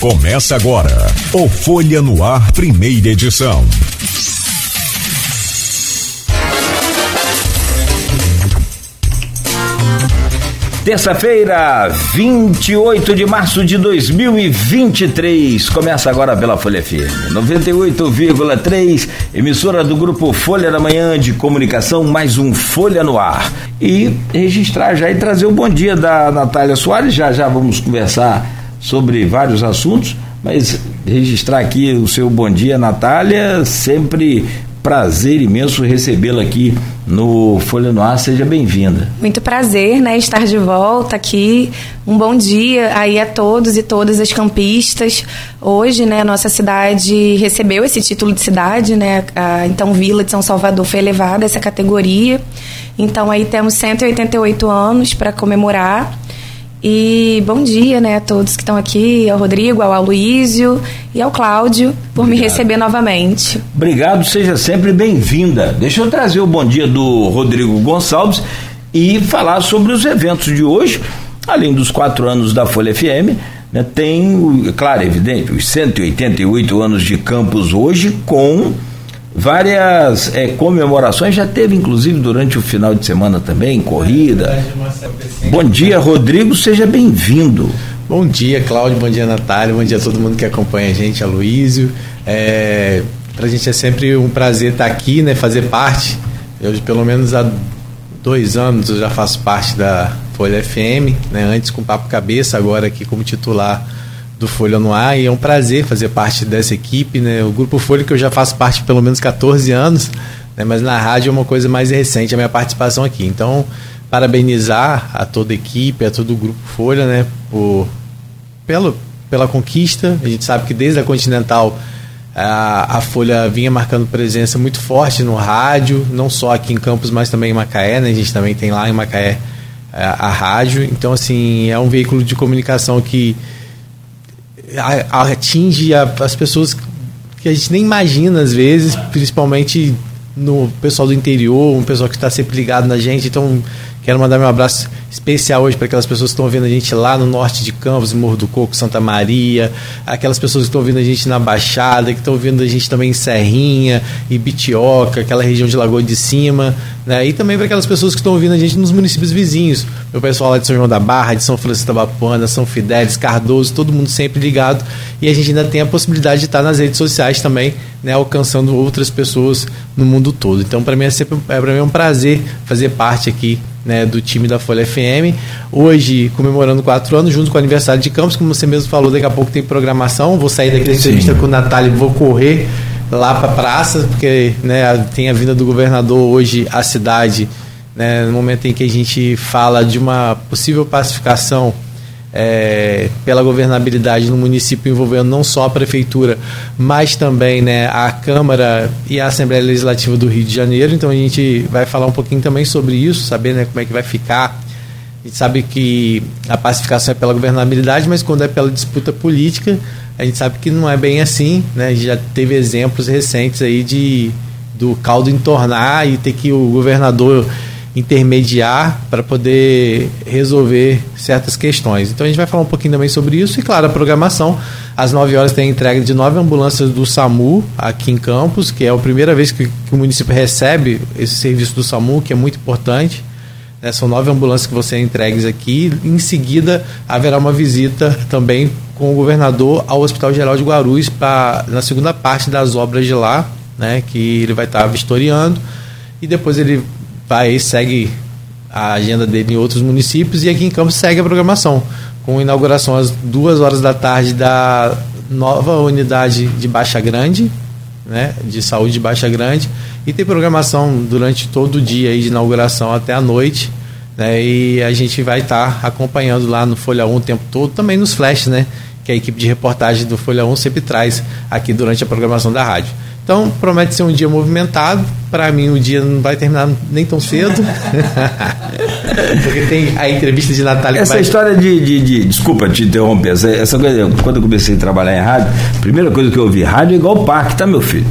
Começa agora o Folha no Ar, primeira edição. Terça-feira, 28 de março de 2023. Começa agora pela Folha FM 98,3, emissora do grupo Folha da Manhã de Comunicação, mais um Folha no Ar. E registrar já e trazer o bom dia da Natália Soares. Já já vamos conversar sobre vários assuntos, mas registrar aqui o seu bom dia, Natália, sempre prazer imenso recebê-la aqui no Folha no Ar. Seja bem-vinda. Muito prazer, né, estar de volta aqui. Um bom dia aí a todos e todas as campistas. Hoje, né, nossa cidade recebeu esse título de cidade, né? A, então Vila de São Salvador foi elevada a essa categoria. Então aí temos 188 anos para comemorar. E bom dia, né, a todos que estão aqui, ao Rodrigo, ao Aloísio e ao Cláudio por Obrigado. me receber novamente. Obrigado, seja sempre bem-vinda. Deixa eu trazer o bom dia do Rodrigo Gonçalves e falar sobre os eventos de hoje, além dos quatro anos da Folha FM. Né, tem, claro, evidente, os 188 anos de campus hoje com várias é, comemorações, já teve inclusive durante o final de semana também, corrida. Bom dia, Rodrigo, seja bem-vindo. Bom dia, Cláudio, bom dia, Natália, bom dia a todo mundo que acompanha a gente, a Luísio. É, Para a gente é sempre um prazer estar aqui, né, fazer parte. Eu, pelo menos há dois anos, eu já faço parte da Folha FM, né, antes com Papo Cabeça, agora aqui como titular do Folha no Ar e é um prazer fazer parte dessa equipe, né? O Grupo Folha que eu já faço parte pelo menos 14 anos, né? mas na rádio é uma coisa mais recente a minha participação aqui. Então, parabenizar a toda a equipe, a todo o Grupo Folha, né? Por, pelo, pela conquista. A gente sabe que desde a Continental a, a Folha vinha marcando presença muito forte no rádio, não só aqui em Campos, mas também em Macaé, né? A gente também tem lá em Macaé a, a rádio. Então, assim, é um veículo de comunicação que atinge as pessoas que a gente nem imagina às vezes, principalmente no pessoal do interior, um pessoal que está sempre ligado na gente. Então, quero mandar meu abraço especial hoje para aquelas pessoas que estão ouvindo a gente lá no norte de Campos, Morro do Coco, Santa Maria, aquelas pessoas que estão ouvindo a gente na Baixada, que estão ouvindo a gente também em Serrinha, Ibitioca, aquela região de Lagoa de Cima, né? E também para aquelas pessoas que estão ouvindo a gente nos municípios vizinhos. Meu pessoal lá de São João da Barra, de São Francisco da Bapuana, São Fidélis, Cardoso, todo mundo sempre ligado. E a gente ainda tem a possibilidade de estar nas redes sociais também, né? Alcançando outras pessoas no mundo todo. Então, para mim é sempre é, mim é um prazer fazer parte aqui né, do time da Folha FM. Hoje, comemorando quatro anos, junto com o aniversário de Campos, como você mesmo falou, daqui a pouco tem programação. Vou sair daqui da entrevista com o Natália e vou correr lá para a praça, porque né, tem a vinda do governador hoje à cidade, né, no momento em que a gente fala de uma possível pacificação é, pela governabilidade no município envolvendo não só a prefeitura, mas também né, a Câmara e a Assembleia Legislativa do Rio de Janeiro. Então a gente vai falar um pouquinho também sobre isso, saber né, como é que vai ficar. A gente sabe que a pacificação é pela governabilidade, mas quando é pela disputa política, a gente sabe que não é bem assim. Né? A gente já teve exemplos recentes aí de do caldo entornar e ter que o governador intermediar para poder resolver certas questões. Então a gente vai falar um pouquinho também sobre isso e, claro, a programação. Às 9 horas tem a entrega de nove ambulâncias do SAMU aqui em Campos, que é a primeira vez que, que o município recebe esse serviço do SAMU, que é muito importante. Né? São nove ambulâncias que vão ser entregues aqui. Em seguida, haverá uma visita também com o governador ao Hospital Geral de Guarulhos pra, na segunda parte das obras de lá, né? que ele vai estar vistoriando. E depois ele vai segue a agenda dele em outros municípios e aqui em Campos segue a programação, com inauguração às duas horas da tarde da nova unidade de Baixa Grande, né, de saúde de Baixa Grande, e tem programação durante todo o dia aí de inauguração até a noite, né, e a gente vai estar tá acompanhando lá no Folha 1 o tempo todo, também nos flashes, né, que a equipe de reportagem do Folha 1 sempre traz aqui durante a programação da rádio. Então, promete ser um dia movimentado. Para mim, o dia não vai terminar nem tão cedo. Porque tem a entrevista de Natália. Essa vai... história de, de, de, Desculpa te interromper. Essa, essa coisa, quando eu comecei a trabalhar em rádio, a primeira coisa que eu ouvi: rádio é igual parque, tá, meu filho?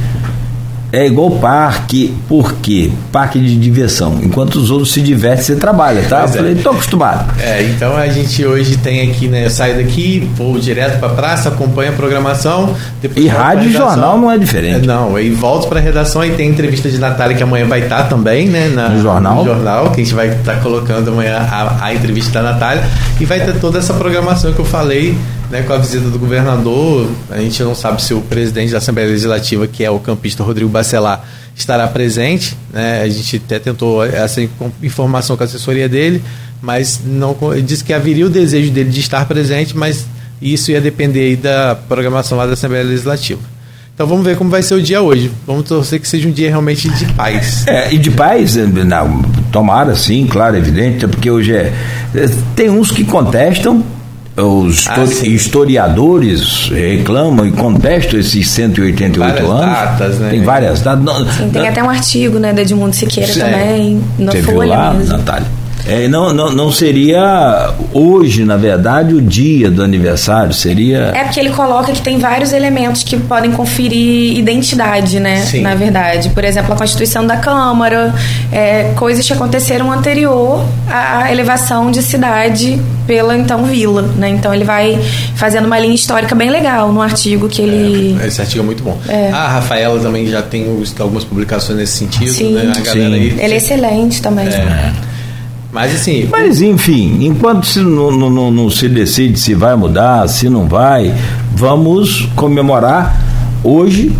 É igual parque, por quê? Parque de diversão. Enquanto os outros se divertem, você trabalha, tá? Pois eu é. falei, tô acostumado. É, então a gente hoje tem aqui, né? Eu saio daqui, vou direto pra praça, acompanho a programação. E rádio e jornal não é diferente. É, Não, aí volto pra redação e tem entrevista de Natália que amanhã vai estar também, né? na- No jornal. No jornal, que a gente vai estar colocando amanhã a, a entrevista da Natália. E vai ter toda essa programação que eu falei, né? Com a visita do governador. A gente não sabe se o presidente da Assembleia Legislativa, que é o campista Rodrigo Bacelar, estará presente. Né? A gente até tentou essa in- informação com a assessoria dele, mas não disse que haveria o desejo dele de estar presente, mas isso ia depender da programação lá da Assembleia Legislativa. Então vamos ver como vai ser o dia hoje. Vamos torcer que seja um dia realmente de paz. É, e de paz, eh, não, tomara sim, claro, evidente, porque hoje é. eh, Tem uns que contestam, os Ah, historiadores reclamam e contestam esses 188 Várias anos. datas, né? Tem várias datas. Sim, tem até um artigo, né, da Edmundo Siqueira Sim. também, na Você viu Folha lá, mesmo. Natália? É, não, não, não seria hoje, na verdade, o dia do aniversário, seria. É porque ele coloca que tem vários elementos que podem conferir identidade, né? Sim. Na verdade. Por exemplo, a Constituição da Câmara, é, coisas que aconteceram anterior à elevação de cidade pela então vila, né? Então ele vai fazendo uma linha histórica bem legal no artigo que ele. Esse artigo é muito bom. É. A Rafaela também já tem algumas publicações nesse sentido, Sim. né? A galera Sim. aí. Ele é excelente também. Mas assim, Mas enfim, enquanto se não, não- não- se decide se vai mudar, se não vai, vamos comemorar hoje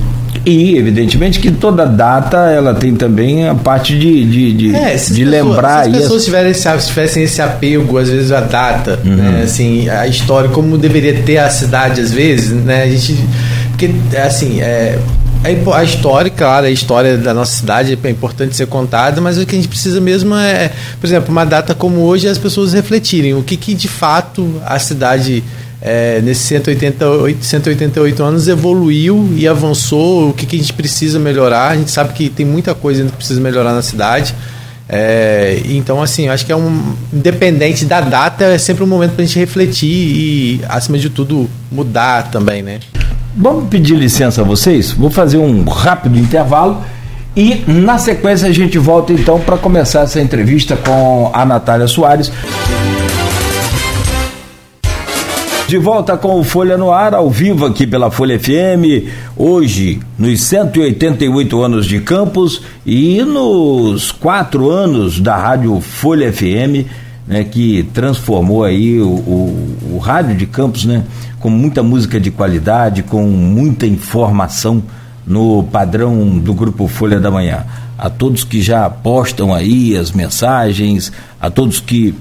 e evidentemente que toda data ela tem também a parte de, de, de, É, se as de pessoas- lembrar se as pessoas as- tiverem esse, tivessem esse apego, às vezes, à data, Uhum. né, assim, a história, como deveria ter a cidade, às vezes, né, a gente. Porque, assim, é. É A história, claro, a história da nossa cidade é importante ser contada, mas o que a gente precisa mesmo é, por exemplo, uma data como hoje, as pessoas refletirem o que, que de fato a cidade, é, nesses 188, 188 anos, evoluiu e avançou, o que, que a gente precisa melhorar. A gente sabe que tem muita coisa que precisa melhorar na cidade. É, então, assim, acho que é um. Independente da data, é sempre um momento para a gente refletir e, acima de tudo, mudar também, né? Vamos pedir licença a vocês? Vou fazer um rápido intervalo e na sequência a gente volta então para começar essa entrevista com a Natália Soares. De volta com o Folha no Ar, ao vivo aqui pela Folha FM, hoje nos 188 anos de campus e nos quatro anos da Rádio Folha FM, né, que transformou aí o, o, o rádio de campus, né, com muita música de qualidade, com muita informação no padrão do grupo Folha da Manhã. A todos que já postam aí as mensagens, a todos que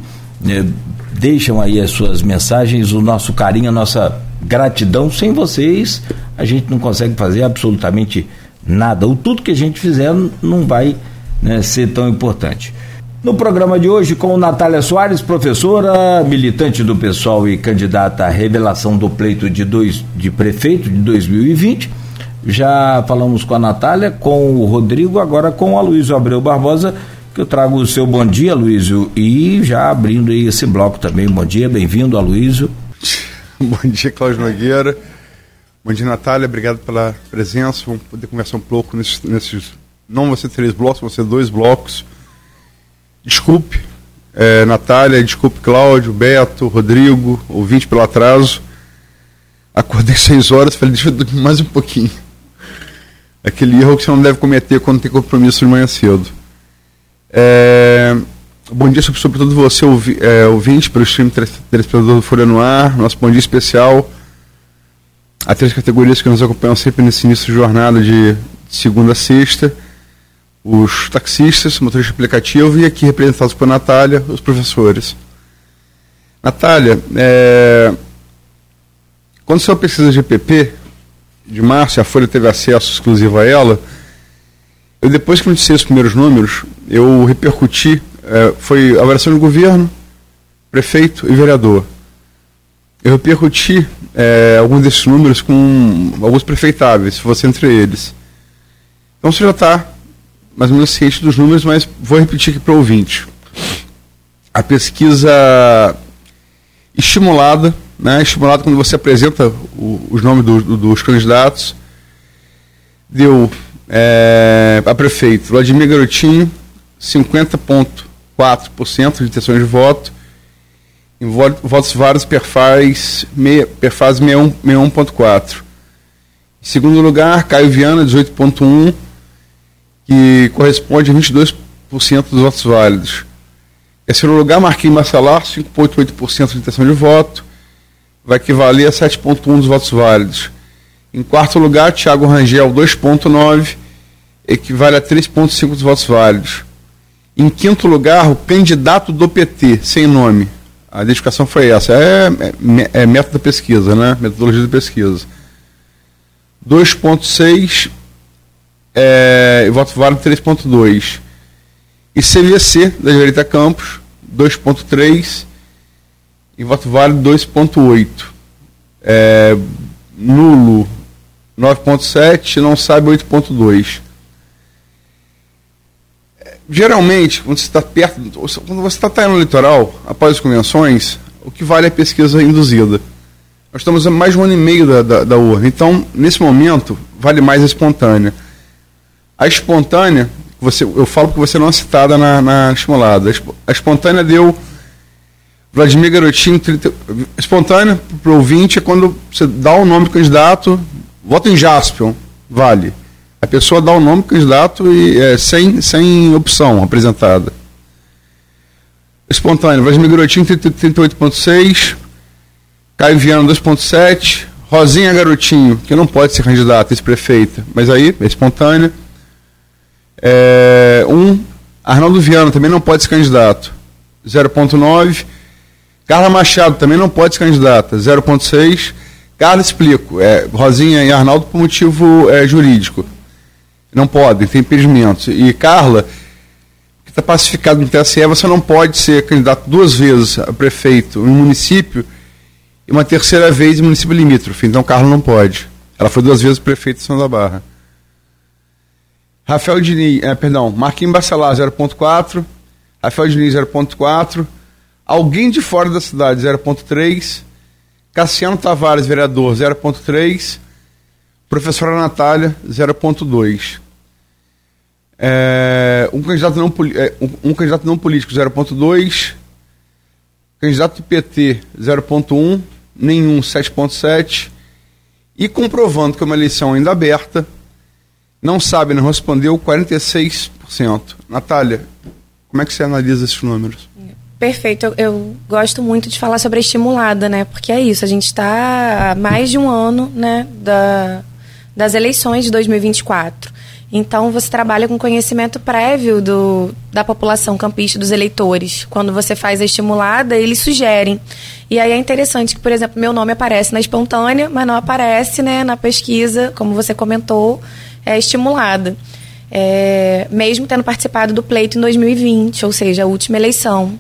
eh, deixam aí as suas mensagens, o nosso carinho, a nossa gratidão. Sem vocês, a gente não consegue fazer absolutamente nada. O tudo que a gente fizer não vai né, ser tão importante. No programa de hoje, com Natália Soares, professora, militante do pessoal e candidata à revelação do pleito de, dois, de prefeito de 2020. Já falamos com a Natália, com o Rodrigo, agora com o Aloysio Abreu Barbosa, que eu trago o seu bom dia, Aloysio, e já abrindo aí esse bloco também. Bom dia, bem-vindo, Aloysio. Bom dia, Cláudio Nogueira. Bom dia, Natália. Obrigado pela presença. Vamos poder conversar um pouco nesses. nesses não vão ser três blocos, vão ser dois blocos. Desculpe, é, Natália, desculpe, Cláudio, Beto, Rodrigo, ouvinte pelo atraso. Acordei seis horas, falei, deixa eu dormir mais um pouquinho. Aquele erro que você não deve cometer quando tem compromisso de manhã cedo. É, bom dia, sobretudo você, ouvi, é, ouvinte, pelo stream telespectador do Folha no Ar. Nosso bom dia especial a três categorias que nos acompanham sempre nesse início de jornada de segunda a sexta. Os taxistas, motoristas de aplicativo e aqui representados por Natália, os professores. Natália, é, quando saiu a pesquisa de EPP, de março, a Folha teve acesso exclusivo a ela, eu depois que noticiei os primeiros números, eu repercuti, é, foi avaliação do governo, prefeito e vereador. Eu repercuti é, alguns desses números com alguns prefeitáveis, se entre eles. Então você já está mais ou menos ciente dos números, mas vou repetir aqui para o ouvinte. A pesquisa estimulada, né, estimulada quando você apresenta o, os nomes do, do, dos candidatos, deu É, a prefeito, Vladimir Garotinho, 50,4% de intenções de voto. Em votos vários, perfaz, meia, perfaz 61,4%. Em segundo lugar, Caio Viana, 18,1%, que corresponde a 22% dos votos válidos. Em terceiro lugar, Marquinhos Marcelar, 5,8% de intenção de voto, vai equivaler a 7,1% dos votos válidos. Em quarto lugar, Tiago Rangel, 2,9%, equivale a 3,5% dos votos válidos. Em quinto lugar, o candidato do PT, sem nome. A identificação foi essa. É, é, é método da pesquisa, né? Metodologia de pesquisa. 2,6% é, voto válido 3,2%. E CVC, da direita Campos, 2,3%. E voto válido 2,8%. É, nulo 9,7%. Não sabe 8,2%. Geralmente, quando você está perto, quando você está no litoral, após as convenções, o que vale é a pesquisa induzida. Nós estamos a mais de um ano e meio da, da, da urna. Então, nesse momento, vale mais a espontânea. A espontânea, você, eu falo porque você não é citada na, na estimulada. A espontânea deu Vladimir Garotinho. 30, espontânea para o ouvinte é quando você dá o nome do candidato, vota em Jaspion, vale. A pessoa dá o nome do candidato e é, sem, sem opção apresentada. Espontâneo, Vladimir Garotinho 38,6, Caio Viana 2,7, Rosinha Garotinho, que não pode ser candidata, ex-prefeita, mas aí é espontânea. É, um, Arnaldo Viana também não pode ser candidato, 0,9. Carla Machado também não pode ser candidata, 0,6. Carla, explico, é, Rosinha e Arnaldo por motivo é, jurídico. Não podem, tem impedimentos. E Carla, que está pacificado no TSE, você não pode ser candidato duas vezes a prefeito um município e uma terceira vez em município limítrofe. Então Carla não pode. Ela foi duas vezes prefeito de São da Barra. Rafael Diniz, é, perdão, Marquinhos Bacelar 0.4, Rafael Diniz 0.4, alguém de fora da cidade 0.3, Cassiano Tavares, vereador 0.3, professora Natália 0.2. É, um, candidato não, é, um, um candidato não político 0.2, candidato do PT 0.1, nenhum 7.7, e comprovando que é uma eleição ainda aberta, não sabe, não respondeu 46%. Natália, como é que você analisa esses números? Perfeito, eu, eu, gosto muito de falar sobre a estimulada, né? Porque é isso, a gente está há mais de um ano, né, da, das eleições de 2024. Então você trabalha com conhecimento prévio do, da população campista, dos eleitores. Quando você faz a estimulada, eles sugerem. E aí é interessante que, por exemplo, meu nome aparece na espontânea, mas não aparece né, na pesquisa, como você comentou, é, estimulada. É, mesmo tendo participado do pleito em 2020, ou seja, a última eleição.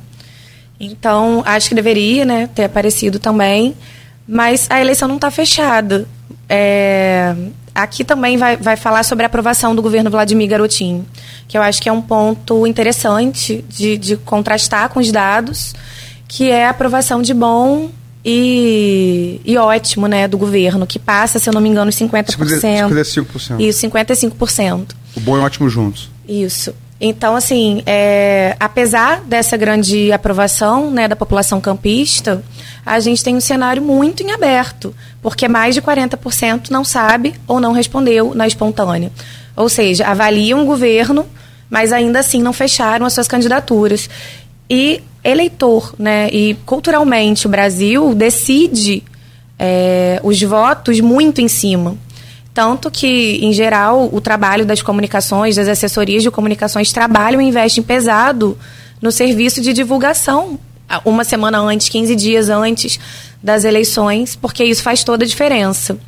Então, acho que deveria né, ter aparecido também, mas a eleição não está fechada. É, aqui também vai, vai falar sobre a aprovação do governo Vladimir Garotinho, que eu acho que é um ponto interessante de, de contrastar com os dados, que é a aprovação de bom e, e ótimo, né, do governo, que passa, se eu não me engano, 50%. 55%. Isso, 55%. O bom e ótimo juntos. Isso. Então, assim, é, apesar dessa grande aprovação né, da população campista, a gente tem um cenário muito em aberto, porque mais de 40% não sabe ou não respondeu na espontânea. Ou seja, avaliam o governo, mas ainda assim não fecharam as suas candidaturas. E eleitor, né? E culturalmente o Brasil decide é, os votos muito em cima. Tanto que, em geral, o trabalho das comunicações, das assessorias de comunicações, trabalham e investem pesado no serviço de divulgação, uma semana antes, 15 dias antes das eleições, porque isso faz toda a diferença.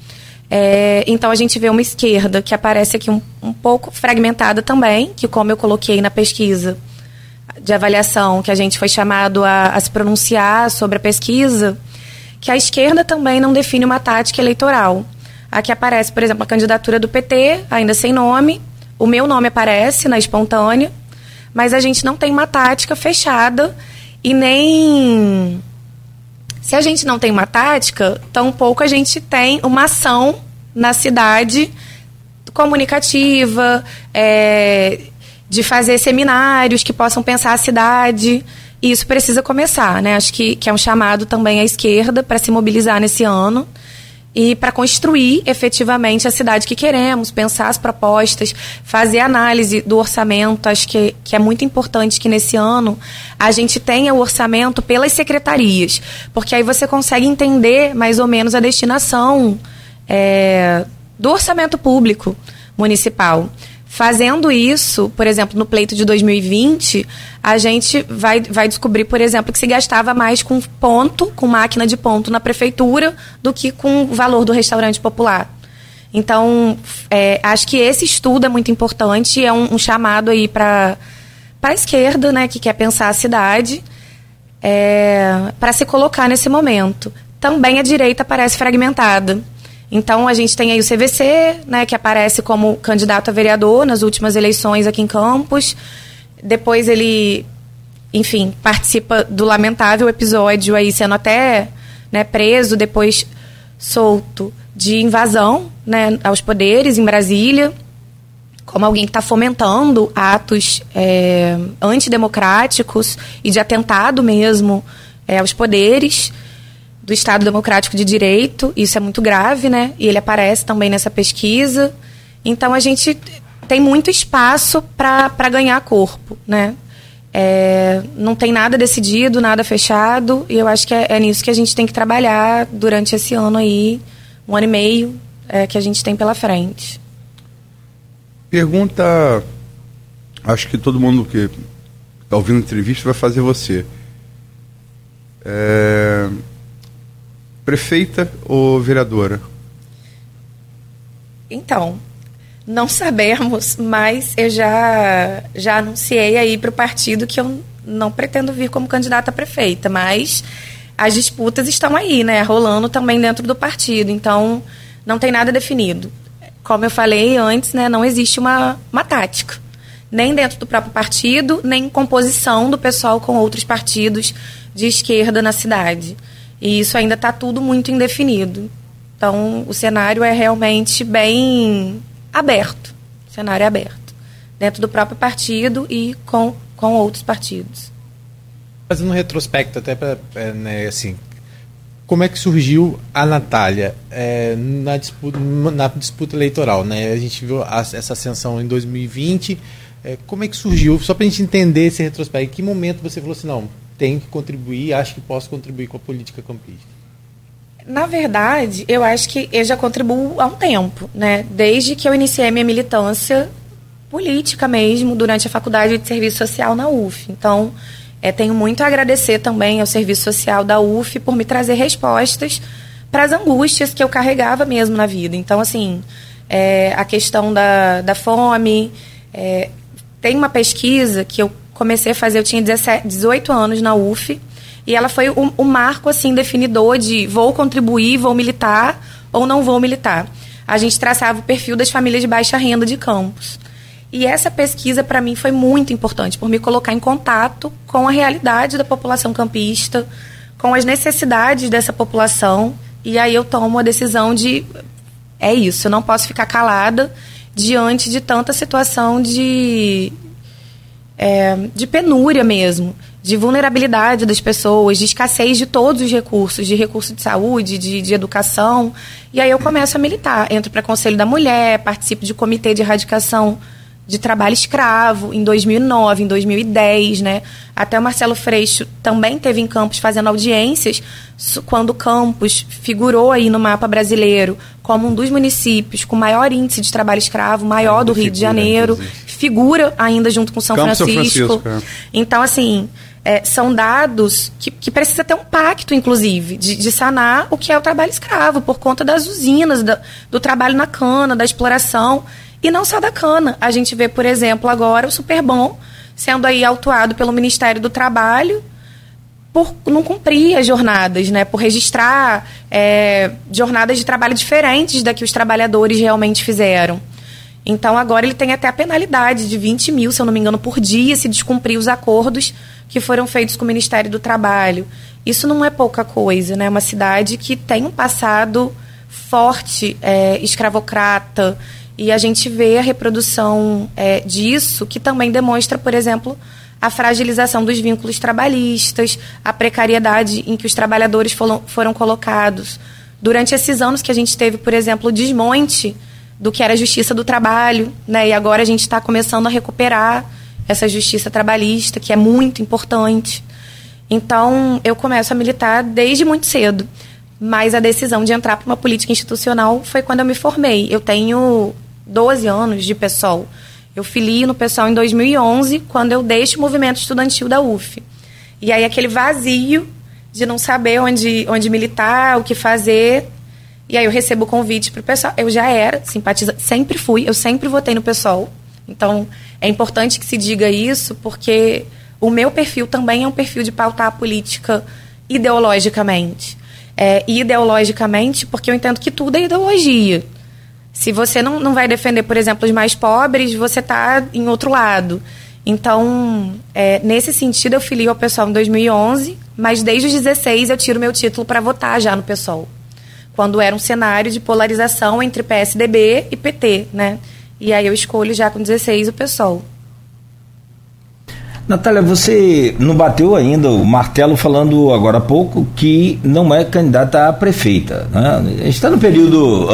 É, então a gente vê uma esquerda que aparece aqui um, um pouco fragmentada também, que como eu coloquei na pesquisa, de avaliação que a gente foi chamado a, a se pronunciar sobre a pesquisa, que a esquerda também não define uma tática eleitoral. Aqui aparece, por exemplo, a candidatura do PT, ainda sem nome. O meu nome aparece na espontânea, mas a gente não tem uma tática fechada e nem. Se a gente não tem uma tática, tampouco a gente tem uma ação na cidade comunicativa, é, de fazer seminários que possam pensar a cidade. E isso precisa começar, né? Acho que, que é um chamado também à esquerda para se mobilizar nesse ano e para construir efetivamente a cidade que queremos, pensar as propostas, fazer análise do orçamento. Acho que, que é muito importante que nesse ano a gente tenha o orçamento pelas secretarias, porque aí você consegue entender mais ou menos a destinação é, do orçamento público municipal. Fazendo isso, por exemplo, no pleito de 2020, a gente vai, vai descobrir, por exemplo, que se gastava mais com ponto, com máquina de ponto na prefeitura, do que com o valor do restaurante popular. Então, é, acho que esse estudo é muito importante, é um, um chamado aí para a esquerda, né, que quer pensar a cidade, é, para se colocar nesse momento. Também a direita parece fragmentada. Então a gente tem aí o CVC, né, que aparece como candidato a vereador nas últimas eleições aqui em Campos. Depois ele, enfim, participa do lamentável episódio aí sendo até né, preso, depois solto de invasão né, aos poderes em Brasília, como alguém que está fomentando atos é, antidemocráticos e de atentado mesmo é, aos poderes do Estado Democrático de Direito. Isso é muito grave, né? E ele aparece também nessa pesquisa. Então a gente tem muito espaço para ganhar corpo, né? É, não tem nada decidido, nada fechado, e eu acho que é, é, nisso que a gente tem que trabalhar durante esse ano aí, um ano e meio é, que a gente tem pela frente. Pergunta, acho que todo mundo que está ouvindo a entrevista vai fazer você. Prefeita ou vereadora? Então, não sabemos, mas eu já, já anunciei aí para o partido que eu não pretendo vir como candidata a prefeita, mas as disputas estão aí, né? Rolando também dentro do partido. Então, não tem nada definido. Como eu falei antes, né, não existe uma, uma tática. Nem dentro do próprio partido, nem composição do pessoal com outros partidos de esquerda na cidade. E isso ainda está tudo muito indefinido. Então, o cenário é realmente bem aberto. O cenário é aberto. Dentro do próprio partido e com, com outros partidos. Fazendo um retrospecto até para, é, né, assim, como é que surgiu a Natália é, na, disputa, na disputa eleitoral, né? A gente viu essa ascensão em 2020. É, como é que surgiu? Só para a gente entender esse retrospecto. Em que momento você falou assim, não, tenho que contribuir, acho que posso contribuir com a política campista? Na verdade, eu acho que eu já contribuo há um tempo, né? Desde que eu iniciei minha militância política mesmo, durante a faculdade de serviço social na UF. Então, é, tenho muito a agradecer também ao serviço social da UF por me trazer respostas para as angústias que eu carregava mesmo na vida. Então, assim, é, a questão da, da fome. É, tem uma pesquisa que eu comecei a fazer, eu tinha 17, 18 anos na UF, e ela foi o, o marco, assim, definidor de vou contribuir, vou militar ou não vou militar. A gente traçava o perfil das famílias de baixa renda de campos. E essa pesquisa, para mim, foi muito importante, por me colocar em contato com a realidade da população campista, com as necessidades dessa população. E aí eu tomo a decisão de: é isso, eu não posso ficar calada diante de tanta situação de, é, de penúria mesmo, de vulnerabilidade das pessoas, de escassez de todos os recursos, de recurso de saúde, de, de educação. E aí eu começo a militar. Entro para Conselho da Mulher, participo de comitê de erradicação de trabalho escravo em 2009, em 2010, né? Até o Marcelo Freixo também teve em Campos fazendo audiências quando Campos figurou aí no mapa brasileiro como um dos municípios com maior índice de trabalho escravo, maior do Rio figura, de Janeiro, inclusive. Figura ainda junto com São Campos Francisco. São Francisco é. Então, assim, é, são dados que, que precisa ter um pacto, inclusive, de, de, sanar o que é o trabalho escravo, por conta das usinas, da, do trabalho na cana, da exploração. E não só da cana. A gente vê, por exemplo, agora o Superbom sendo aí autuado pelo Ministério do Trabalho por não cumprir as jornadas, né? Por registrar é, jornadas de trabalho diferentes da que os trabalhadores realmente fizeram. Então agora ele tem até a penalidade de 20 mil, se eu não me engano, por dia, se descumprir os acordos que foram feitos com o Ministério do Trabalho. Isso não é pouca coisa, né? É uma cidade que tem um passado forte, é, escravocrata, E a gente vê a reprodução é, disso, que também demonstra, por exemplo, a fragilização dos vínculos trabalhistas, a precariedade em que os trabalhadores foram, foram colocados. Durante esses anos que a gente teve, por exemplo, o desmonte do que era a justiça do trabalho, né? E agora a gente está começando a recuperar essa justiça trabalhista, que é muito importante. Então, eu começo a militar desde muito cedo. Mas a decisão de entrar para uma política institucional foi quando eu me formei. Eu tenho 12 anos de PSOL. Eu filio no PSOL em 2011, quando eu deixo o movimento estudantil da UF. E aí aquele vazio de não saber onde, onde militar, o que fazer. E aí eu recebo o convite para o pessoal. Eu já era simpatizante, sempre fui, eu sempre votei no pessoal. Então é importante que se diga isso, porque o meu perfil também é um perfil de pautar a política ideologicamente. É, ideologicamente, porque eu entendo que tudo é ideologia. Se você não, não vai defender, por exemplo, os mais pobres, você está em outro lado. Então, é, nesse sentido, eu filio ao pessoal em 2011, mas desde os 16 eu tiro meu título para votar já no pessoal. Quando era um cenário de polarização entre PSDB e PT, né? E aí eu escolho já com 16 o pessoal. Natália, você não bateu ainda o martelo falando agora há pouco que não é candidata a prefeita. Né? A gente está no período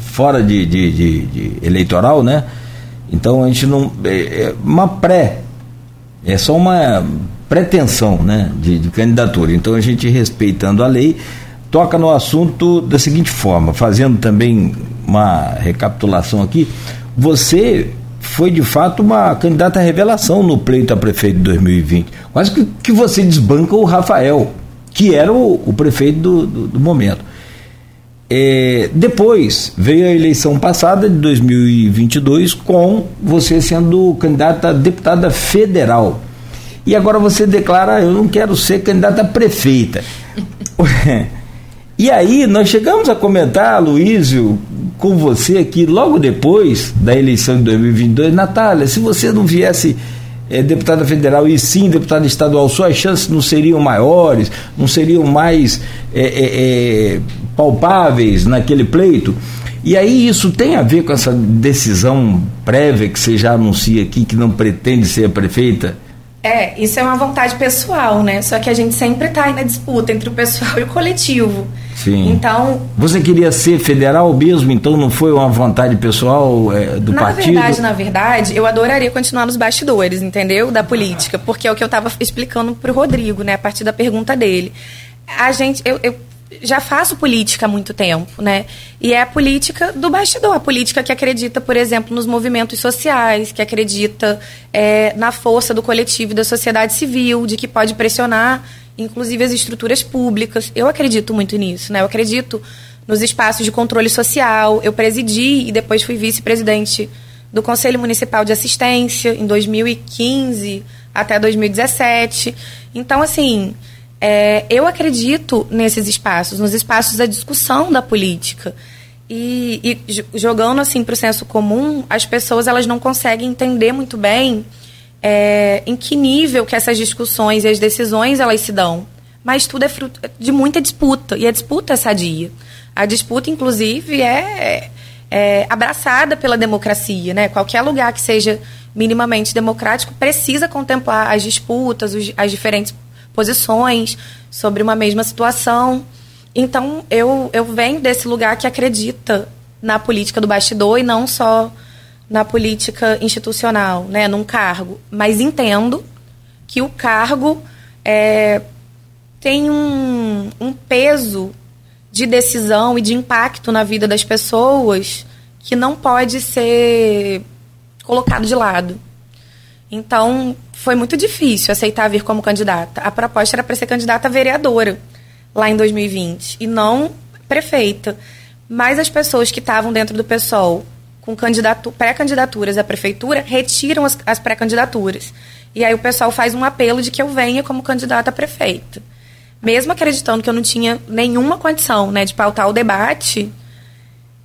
fora de, de, de, de, eleitoral, né? Então a gente não. É, é uma pré. É só uma pretensão né, de, de candidatura. Então a gente, respeitando a lei, toca no assunto da seguinte forma, fazendo também uma recapitulação aqui. Você foi de fato uma candidata à revelação no pleito a prefeito de 2020. Quase que, que você desbanca o Rafael, que era o, o prefeito do, do, do momento. É, depois veio a eleição passada de 2022 com você sendo candidata a deputada federal. E agora você declara: eu não quero ser candidata a prefeita. e aí nós chegamos a comentar, Luísio, com você aqui logo depois da eleição de 2022, Natália, se você não viesse é, deputada federal e sim deputada estadual, suas chances não seriam maiores, não seriam mais é, é, palpáveis naquele pleito? E aí isso tem a ver com essa decisão prévia que você já anuncia aqui, que não pretende ser a prefeita? É, isso é uma vontade pessoal, né? Só que a gente sempre está aí na disputa entre o pessoal e o coletivo. Sim. Então. Você queria ser federal mesmo, então não foi uma vontade pessoal é, do na partido? Na verdade, na verdade, eu adoraria continuar nos bastidores, entendeu? Da política, porque é o que eu estava explicando para o Rodrigo, né? A partir da pergunta dele. A gente, eu, eu já faço política há muito tempo, né? E é a política do bastidor, a política que acredita, por exemplo, nos movimentos sociais, que acredita é, na força do coletivo da sociedade civil, de que pode pressionar, inclusive, as estruturas públicas. Eu acredito muito nisso, né? Eu acredito nos espaços de controle social. Eu presidi e depois fui vice-presidente do Conselho Municipal de Assistência em 2015 até 2017. Então, assim é, eu acredito nesses espaços, nos espaços da discussão da política. E, e jogando assim para o senso comum, as pessoas elas não conseguem entender muito bem é, em que nível que essas discussões e as decisões elas se dão. Mas tudo é fruto de muita disputa, e a disputa é sadia. A disputa, inclusive, é, é abraçada pela democracia. Né? Qualquer lugar que seja minimamente democrático precisa contemplar as disputas, os, as diferentes posições sobre uma mesma situação. Então, eu, eu venho desse lugar que acredita na política do bastidor e não só na política institucional, né, num cargo. Mas entendo que o cargo é, tem um, um peso de decisão e de impacto na vida das pessoas que não pode ser colocado de lado. Então, foi muito difícil aceitar vir como candidata. A proposta era para ser candidata vereadora lá em 2020 e não prefeita. Mas as pessoas que estavam dentro do PSOL com pré-candidaturas à prefeitura retiram as, as pré-candidaturas. E aí o pessoal faz um apelo de que eu venha como candidata a prefeita. Mesmo acreditando que eu não tinha nenhuma condição né, de pautar o debate,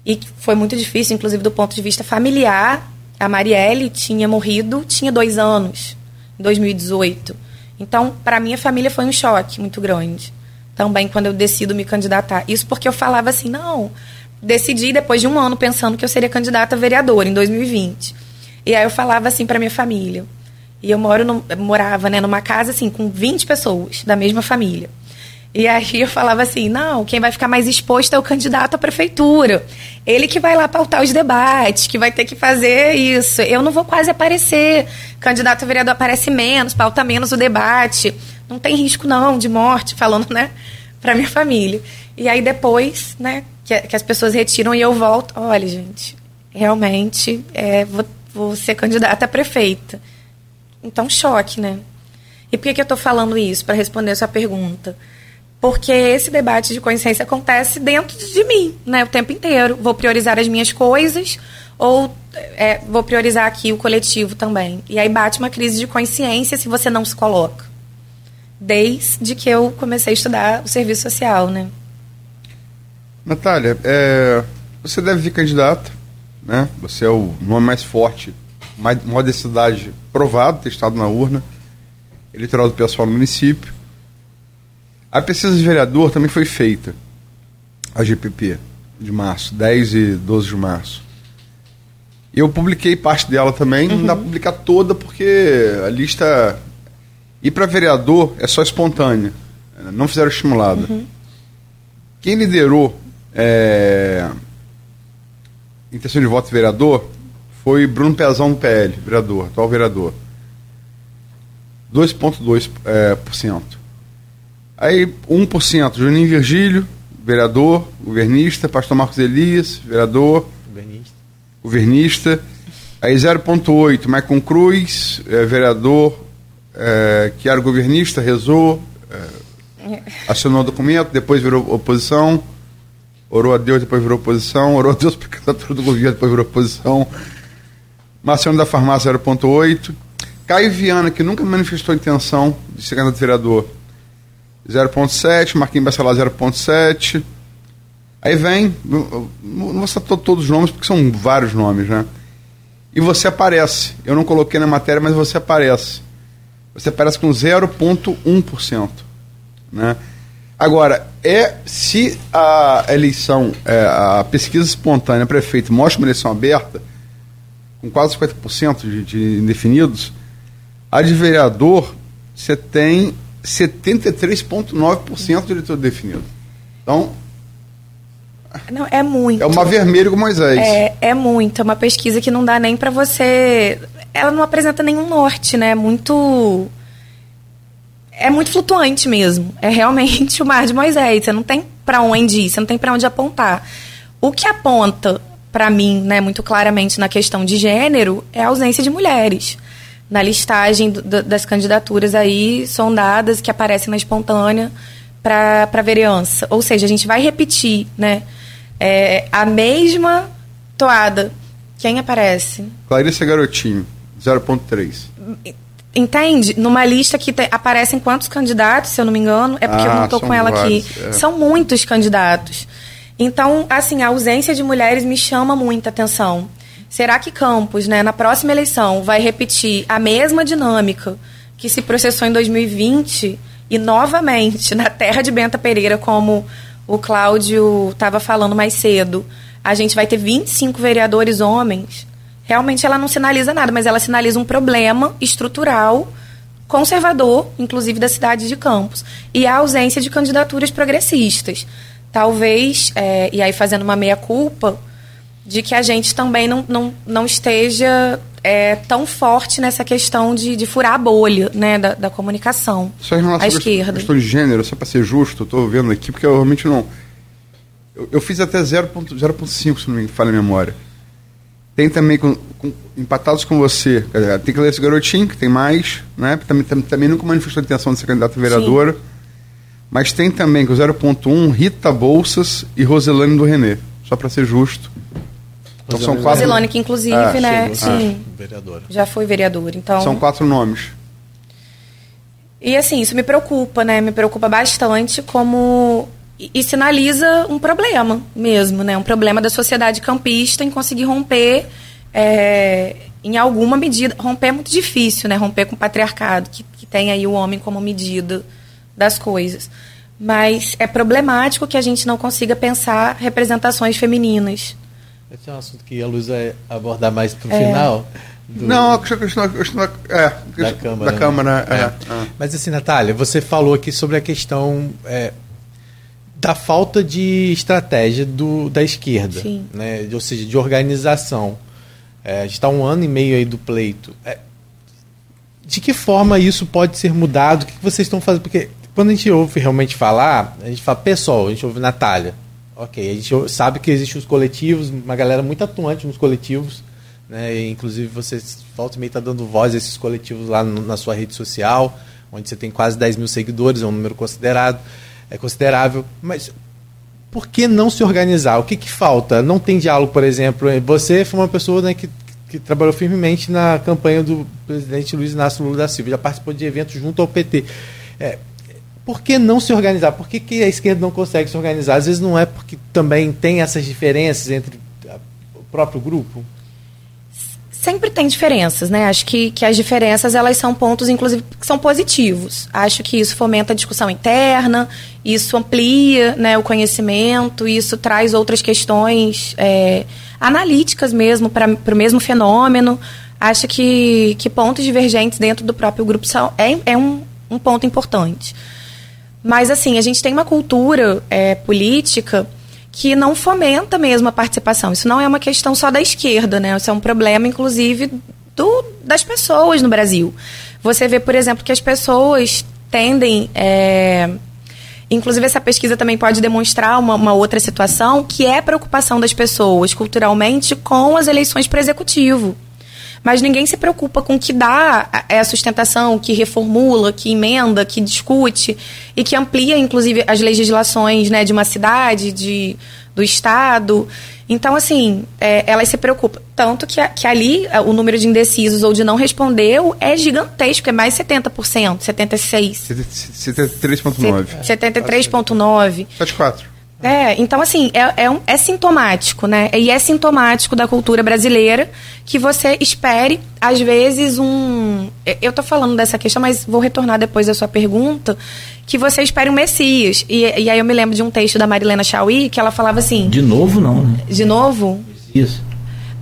e foi muito difícil, inclusive do ponto de vista familiar, a Marielle tinha morrido, tinha dois anos, em 2018. Então, para minha família foi um choque muito grande. Também quando eu decido me candidatar. Isso porque eu falava assim, não, decidi depois de um ano pensando que eu seria candidata a vereadora em 2020. E aí eu falava assim para minha família. E eu moro no, morava, né, numa casa assim com 20 pessoas da mesma família. E aí eu falava assim: não, quem vai ficar mais exposto é o candidato à prefeitura. Ele que vai lá pautar os debates, que vai ter que fazer isso. Eu não vou quase aparecer. Candidato a vereador aparece menos, pauta menos o debate. Não tem risco, não, de morte, falando, né, pra minha família. E aí depois, né, que, que as pessoas retiram e eu volto. Olha, gente, realmente é, vou, vou ser candidata a prefeita. Então, choque, né? E por que, que eu estou falando isso? Para responder a sua pergunta porque esse debate de consciência acontece dentro de mim, né, o tempo inteiro. Vou priorizar as minhas coisas ou é, vou priorizar aqui o coletivo também. E aí bate uma crise de consciência se você não se coloca. Desde que eu comecei a estudar o serviço social, né? Natália, é, você deve vir candidata, né? Você é o nome mais forte, mais, maior densidade provado, testado na urna, eleitoral do pessoal no município. A pesquisa de vereador também foi feita, a GPP, de março, 10 e 12 de março. Eu publiquei parte dela também, uhum. não dá pra publicar toda porque a lista. E para vereador é só espontânea, não fizeram estimulada. Uhum. Quem liderou é, intenção de voto de vereador foi Bruno Pezão do PL, vereador, atual vereador. 2,2%. É, por cento. Aí 1%, Juninho Virgílio, vereador, governista, pastor Marcos Elias, vereador, governista. governista. Aí 0,8, Maicon Cruz, é, vereador, é, que era governista, rezou, é, assinou o documento, depois virou oposição, orou a Deus, depois virou oposição, orou a Deus para candidatura do governo, depois virou oposição. Marciano da Farmácia 0,8. Caio Viana, que nunca manifestou intenção de ser candidato vereador, 0.7, Marquinhos Bacelar 0.7. Aí vem, não vou citar todos os nomes porque são vários nomes, né? E você aparece. Eu não coloquei na matéria, mas você aparece. Você aparece com 0,1%. Né? Agora, é se a eleição, é, a pesquisa espontânea prefeito mostra uma eleição aberta, com quase 50% de, de indefinidos, a de vereador, você tem 73,9% de eleitor definido. Então. Não, é muito. É uma vermelho com Moisés. É, é muito. É uma pesquisa que não dá nem para você. Ela não apresenta nenhum norte, né? É muito. É muito flutuante mesmo. É realmente o mar de Moisés. Você não tem para onde ir, você não tem para onde apontar. O que aponta para mim, né, muito claramente na questão de gênero, é a ausência de mulheres na listagem do, das candidaturas aí sondadas que aparecem na espontânea para vereança. Ou seja, a gente vai repetir né, é, a mesma toada. Quem aparece? Clarice Garotinho, 0.3. Entende? Numa lista que te, aparecem quantos candidatos, se eu não me engano, é porque ah, eu não estou com ela vários, aqui. É. São muitos candidatos. Então, assim, a ausência de mulheres me chama muita atenção. Será que Campos, né, na próxima eleição, vai repetir a mesma dinâmica que se processou em 2020 e novamente na terra de Benta Pereira, como o Cláudio estava falando mais cedo, a gente vai ter 25 vereadores homens? Realmente ela não sinaliza nada, mas ela sinaliza um problema estrutural conservador, inclusive da cidade de Campos, e a ausência de candidaturas progressistas. Talvez, é, e aí fazendo uma meia-culpa, de que a gente também não, não, não esteja é, tão forte nessa questão de, de furar a bolha né, da, da comunicação só em relação à esquerda. questão de gênero, só para ser justo, estou vendo aqui, porque eu realmente não... Eu, eu fiz até 0.5, se não me falha a memória. Tem também, com, com, empatados com você, tem que ler esse garotinho, que tem mais, né? também, também, também nunca manifestou a intenção de ser candidata a vereadora. Sim. Mas tem também com 0.1 Rita Bolsas e Roselane do Renê, só para ser justo. Então são quatro. Zilone, que inclusive, ah, né? Sim. Ah. Vereadora. Já foi vereadora. Então. São quatro nomes. E assim, isso me preocupa, né? Me preocupa bastante como. E, e sinaliza um problema mesmo, né? Um problema da sociedade campista em conseguir romper. É, em alguma medida. Romper é muito difícil, né? Romper com o patriarcado, que, que tem aí o homem como medida das coisas. mas é problemático que a gente não consiga pensar representações femininas. Esse é um assunto que a Luz vai abordar mais para o é. final. Do... Não, a questão, questão, questão é, da Câmara. Da Câmara é. É. Mas assim, Natália, você falou aqui sobre a questão é, da falta de estratégia do, da esquerda, Sim. né? ou seja, de organização. É, a gente está um ano e meio aí do pleito. É, de que forma isso pode ser mudado? O que vocês estão fazendo? Porque quando a gente ouve realmente falar, a gente fala pessoal, a gente ouve Natália. Ok, a gente sabe que existem os coletivos, uma galera muito atuante nos coletivos. Né? E, inclusive, você volta e meio está dando voz a esses coletivos lá no, na sua rede social, onde você tem quase 10 mil seguidores, é um número considerado, é considerável. Mas por que não se organizar? O que, que falta? Não tem diálogo, por exemplo. Você foi uma pessoa né, que, que trabalhou firmemente na campanha do presidente Luiz Inácio Lula da Silva, já participou de eventos junto ao PT. É, por que não se organizar? Por que, que a esquerda não consegue se organizar? Às vezes não é porque também tem essas diferenças entre o próprio grupo? Sempre tem diferenças, né? Acho que, que as diferenças elas são pontos, inclusive, que são positivos. Acho que isso fomenta a discussão interna, isso amplia né, o conhecimento, isso traz outras questões é, analíticas mesmo para o mesmo fenômeno. Acho que, que pontos divergentes dentro do próprio grupo são, é, é um, um ponto importante. Mas, assim, a gente tem uma cultura é, política que não fomenta mesmo a participação. Isso não é uma questão só da esquerda, né? Isso é um problema, inclusive, do, das pessoas no Brasil. Você vê, por exemplo, que as pessoas tendem. É, inclusive, essa pesquisa também pode demonstrar uma, uma, outra situação, que é a preocupação das pessoas culturalmente com as eleições para executivo mas ninguém se preocupa com o que dá é a sustentação, que reformula, que emenda, que discute e que amplia, inclusive, as legislações né, de uma cidade, de, do Estado. Então, assim, é, elas se preocupam. Tanto que, que ali o número de indecisos ou de não respondeu é gigantesco, é mais 70%, 76%. 73,9%. 73,9%. 74%. É, então assim, é, é, um, é sintomático, né? E é sintomático da cultura brasileira que você espere, às vezes, um. Eu tô falando dessa questão, mas vou retornar depois da sua pergunta. Que você espere um Messias. E, e aí eu me lembro de um texto da Marilena Chauí que ela falava assim. De novo, não, né? De novo? Isso.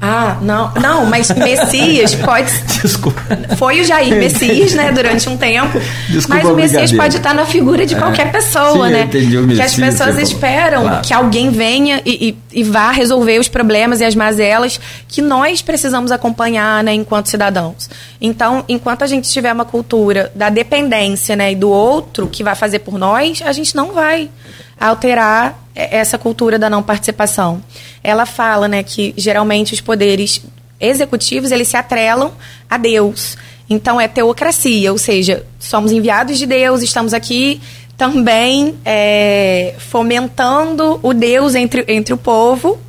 Ah, não, não, mas Messias pode. Desculpa. Foi o Jair Messias, né, durante um tempo. Desculpa, mas o Messias pode estar na figura de qualquer é. pessoa, Sim, né? Entendi o Messias, que as pessoas esperam claro. que alguém venha e, e, e, vá resolver os problemas e as mazelas que nós precisamos acompanhar, né, enquanto cidadãos. Então, enquanto a gente tiver uma cultura da dependência, né, e do outro que vai fazer por nós, a gente não vai alterar essa cultura da não participação. Ela fala, né, que geralmente os poderes executivos eles se atrelam a Deus. Então é teocracia, ou seja, somos enviados de Deus, estamos aqui também é, fomentando o Deus entre, entre o povo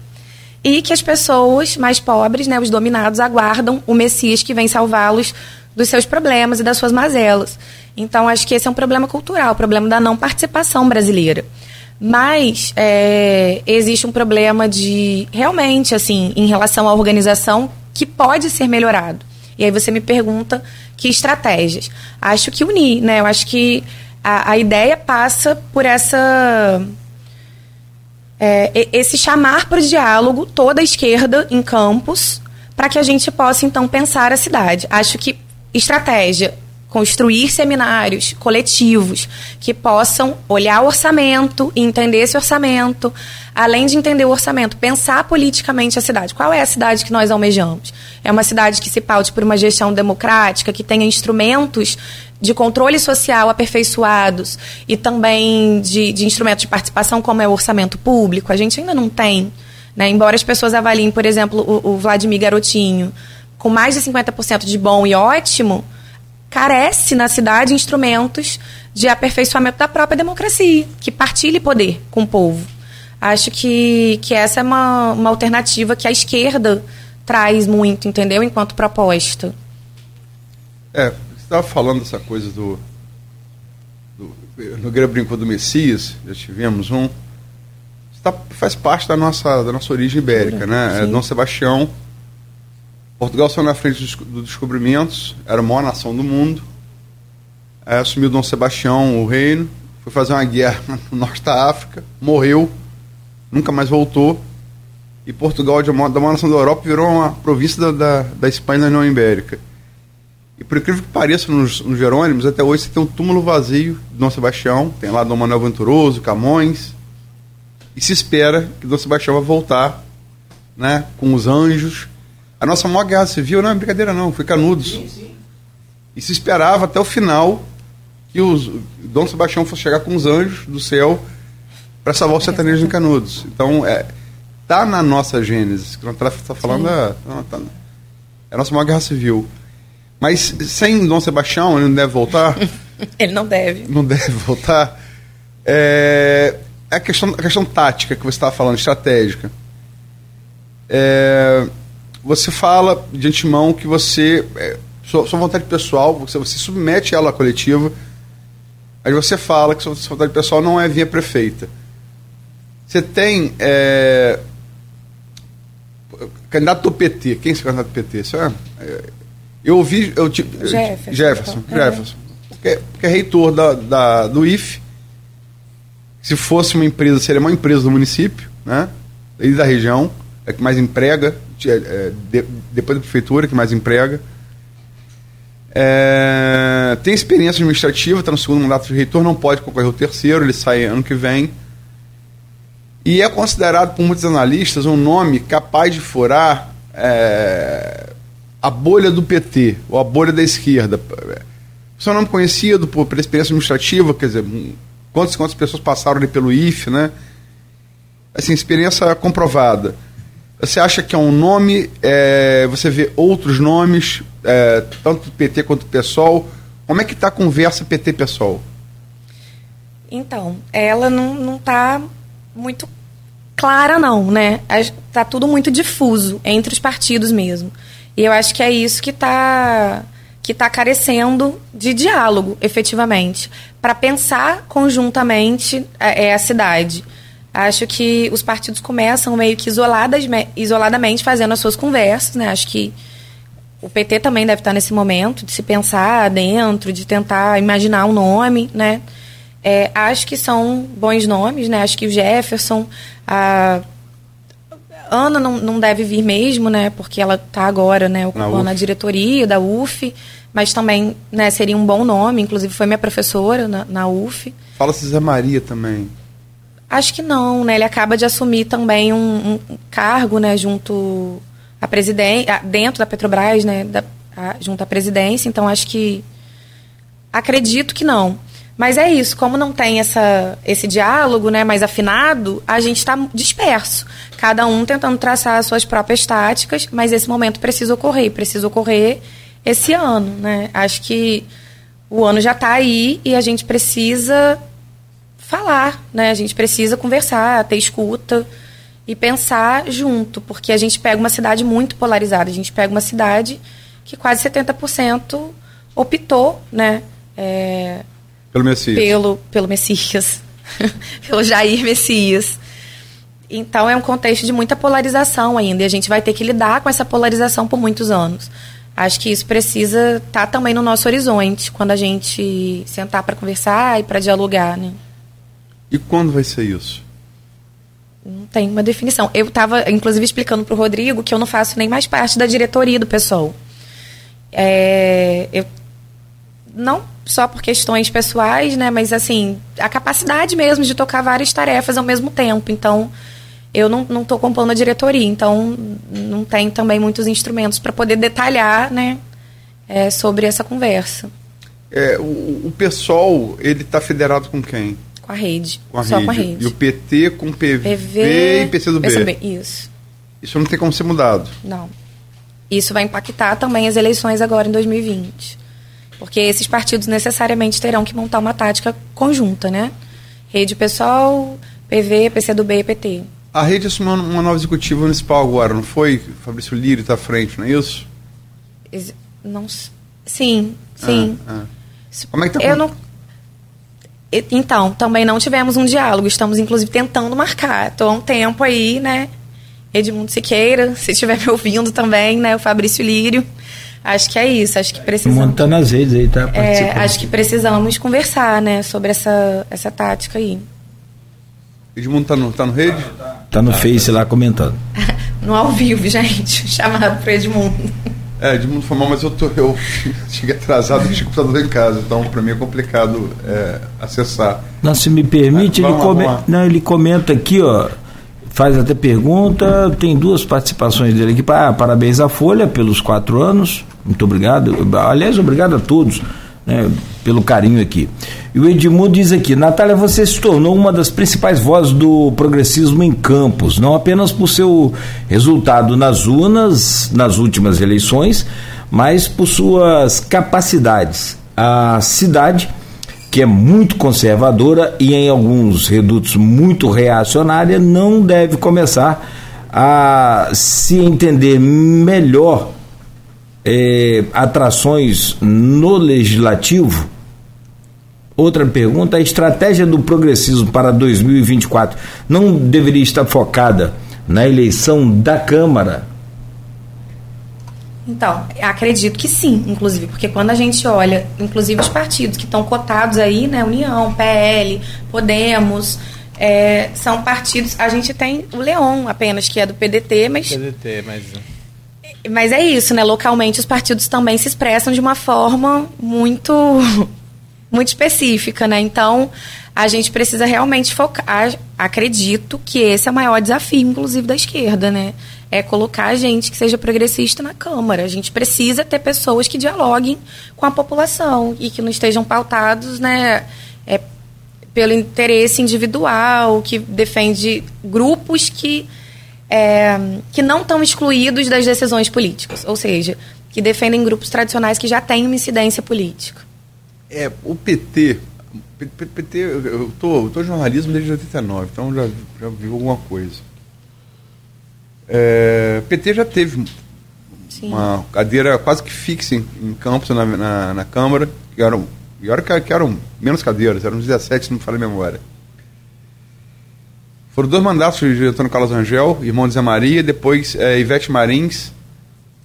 e que as pessoas mais pobres, né, os dominados, aguardam o Messias que vem salvá-los dos seus problemas e das suas mazelas. Então acho que esse é um problema cultural, o problema da não participação brasileira. Mas é, existe um problema de, realmente, assim, em relação à organização, que pode ser melhorado. E aí você me pergunta que estratégias. Acho que unir, né? Eu acho que a, a ideia passa por essa. É, esse chamar para o diálogo toda a esquerda em campos para que a gente possa então pensar a cidade. Acho que estratégia construir seminários coletivos que possam olhar o orçamento entender esse orçamento, além de entender o orçamento, pensar politicamente a cidade. Qual é a cidade que nós almejamos? É uma cidade que se paute por uma gestão democrática, que tenha instrumentos de controle social aperfeiçoados e também de, de instrumentos de participação, como é o orçamento público. A gente ainda não tem. Né? Embora as pessoas avaliem, por exemplo, o, o Vladimir Garotinho com mais de 50% de bom e ótimo, carece na cidade instrumentos de aperfeiçoamento da própria democracia, que partilhe poder com o povo. Acho que, que essa é uma, uma alternativa que a esquerda traz muito, entendeu? Enquanto proposta. É, você estava falando dessa coisa do. do Nogueira brincou do Messias, já tivemos um. Tá, faz parte da nossa, da nossa origem ibérica, né? É Dom Sebastião Portugal saiu na frente dos descobrimentos, era a maior nação do mundo. Aí assumiu Dom Sebastião o reino, foi fazer uma guerra no norte da África, morreu, nunca mais voltou. E Portugal, da uma nação da Europa, virou uma província da, da, da Espanha da União Ibérica. E por incrível que pareça, nos, nos Jerônimos, até hoje você tem um túmulo vazio de Dom Sebastião, tem lá Dom Manuel Venturoso, Camões, e se espera que Dom Sebastião vai voltar né, com os anjos. A nossa maior guerra civil não é brincadeira não, foi Canudos. Sim, sim. E se esperava até o final que os, Dom Sebastião fosse chegar com os anjos do céu para salvar os sertanejos em Canudos. Então, é, tá na nossa gênese. que nós está falando é, tá, é a nossa maior guerra civil. Mas sem Dom Sebastião, ele não deve voltar? ele não deve. Não deve voltar. É, é a, questão, a questão tática que você estava falando, estratégica. É, você fala de antemão que você. É, sua, sua, vontade pessoal, você, você submete ela à coletiva, aí você fala que sua, sua vontade pessoal não é via prefeita. Você tem. É, candidato do PT, quem é esse candidato do PT? Você é, eu ouvi. Eu, Jefferson. Jefferson. Então. Jefferson. Que, que é reitor da, da, do IFE. Se fosse uma empresa, seria uma empresa do município, né? E da região, é que mais emprega, é, é, de, depois da prefeitura, que mais emprega. É, tem experiência administrativa, está no segundo mandato de reitor, não pode concorrer ao terceiro, ele sai ano que vem. E é considerado por muitos analistas um nome capaz de furar é, a bolha do PT, ou a bolha da esquerda. Seu nome conhecido por, pela experiência administrativa, quer dizer, quantas quantas pessoas passaram ali pelo IFE, né? Assim, experiência comprovada. Você acha que é um nome, é, você vê outros nomes, é, tanto do PT quanto do PSOL. Como é que está a conversa PT-PSOL? Então, ela não está muito clara, não, né? Está tudo muito difuso entre os partidos mesmo. E eu acho que é isso que está que tá carecendo de diálogo, efetivamente, para pensar conjuntamente é, é, a cidade. Acho que os partidos começam meio que isoladas, isoladamente fazendo as suas conversas, né? Acho que o PT também deve estar nesse momento de se pensar dentro, de tentar imaginar um nome, né? É, acho que são bons nomes, né? Acho que o Jefferson, a Ana não, não deve vir mesmo, né? Porque ela está agora, né, ocupando a diretoria da UF, mas também, né, seria um bom nome, inclusive foi minha professora na, na UF. Fala-se Zé Maria também. Acho que não, né? Ele acaba de assumir também um, um cargo, né, junto à presidência, dentro da Petrobras, né, da, a, junto à presidência, então acho que acredito que não. Mas é isso, como não tem essa, esse diálogo né, mais afinado, a gente está disperso. Cada um tentando traçar as suas próprias táticas, mas esse momento precisa ocorrer, precisa ocorrer esse ano. Né? Acho que o ano já está aí e a gente precisa falar, né? a gente precisa conversar, ter escuta e pensar junto, porque a gente pega uma cidade muito polarizada, a gente pega uma cidade que quase 70% optou, né? É, pelo Messias. Pelo, pelo Messias. pelo Jair Messias. Então é um contexto de muita polarização ainda. E a gente vai ter que lidar com essa polarização por muitos anos. Acho que isso precisa estar tá também no nosso horizonte, quando a gente sentar para conversar e para dialogar. Né? E quando vai ser isso? Não tem uma definição. Eu estava, inclusive, explicando para o Rodrigo que eu não faço nem mais parte da diretoria do pessoal. É, eu não só por questões pessoais, né? Mas assim, a capacidade mesmo de tocar várias tarefas ao mesmo tempo. Então, eu não, não tô compondo a diretoria, então não tem também muitos instrumentos para poder detalhar, né? É, sobre essa conversa. É, o, o PSOL, ele está federado com quem? Com a rede. Com a só rede. com a rede. E o PT com PV, PV e PCdoB. PCdoB. Isso. Isso não tem como ser mudado. Não. Isso vai impactar também as eleições agora em 2020. Porque esses partidos necessariamente terão que montar uma tática conjunta, né? Rede Pessoal, PV, PCdoB e PT. A rede assumiu uma nova executiva municipal agora, não foi? Fabrício Lírio está à frente, não é isso? Não, sim, sim. Ah, ah. Como é que tá? Eu não... Então, também não tivemos um diálogo. Estamos, inclusive, tentando marcar. Estou há um tempo aí, né? Edmundo Siqueira, se estiver me ouvindo também, né? O Fabrício Lírio Acho que é isso, acho que precisamos. Monta nas redes aí, tá? É, acho que precisamos conversar, né, sobre essa, essa tática aí. Edmundo tá no, tá no rede? Tá no Face lá comentando. no ao vivo, gente. Chamado pro Edmundo. É, Edmundo foi mal, mas eu, tô, eu cheguei atrasado e tinha computador em casa, então para mim é complicado é, acessar. Não, se me permite, ele, come... Não, ele comenta aqui, ó faz até pergunta. Tem duas participações dele aqui. Ah, parabéns à Folha pelos quatro anos. Muito obrigado. Aliás, obrigado a todos né, pelo carinho aqui. E o Edmundo diz aqui: Natália, você se tornou uma das principais vozes do progressismo em Campos, não apenas por seu resultado nas urnas nas últimas eleições, mas por suas capacidades. A cidade que é muito conservadora e em alguns redutos muito reacionária, não deve começar a se entender melhor é, atrações no legislativo. Outra pergunta: a estratégia do progressismo para 2024 não deveria estar focada na eleição da Câmara então, acredito que sim, inclusive, porque quando a gente olha, inclusive os partidos que estão cotados aí, né, União, PL, Podemos, é, são partidos. A gente tem o Leon apenas, que é do PDT, mas. PDT, mas. Mas é isso, né? Localmente os partidos também se expressam de uma forma muito, muito específica, né? Então a gente precisa realmente focar. Acredito que esse é o maior desafio, inclusive, da esquerda, né? é colocar gente que seja progressista na Câmara. A gente precisa ter pessoas que dialoguem com a população e que não estejam pautados né, é, pelo interesse individual, que defende grupos que, é, que não estão excluídos das decisões políticas, ou seja, que defendem grupos tradicionais que já têm uma incidência política. É, o PT, PT eu estou jornalismo desde 89, então já, já vi alguma coisa. É, PT já teve Sim. uma cadeira quase que fixa em, em Campos, na, na, na, Câmara, que eram, e olha que, que eram menos cadeiras, eram 17, se não me falha a memória. Foram dois mandatos de Antônio Carlos Angel, irmão de Zé Maria, depois é, Ivete Marins,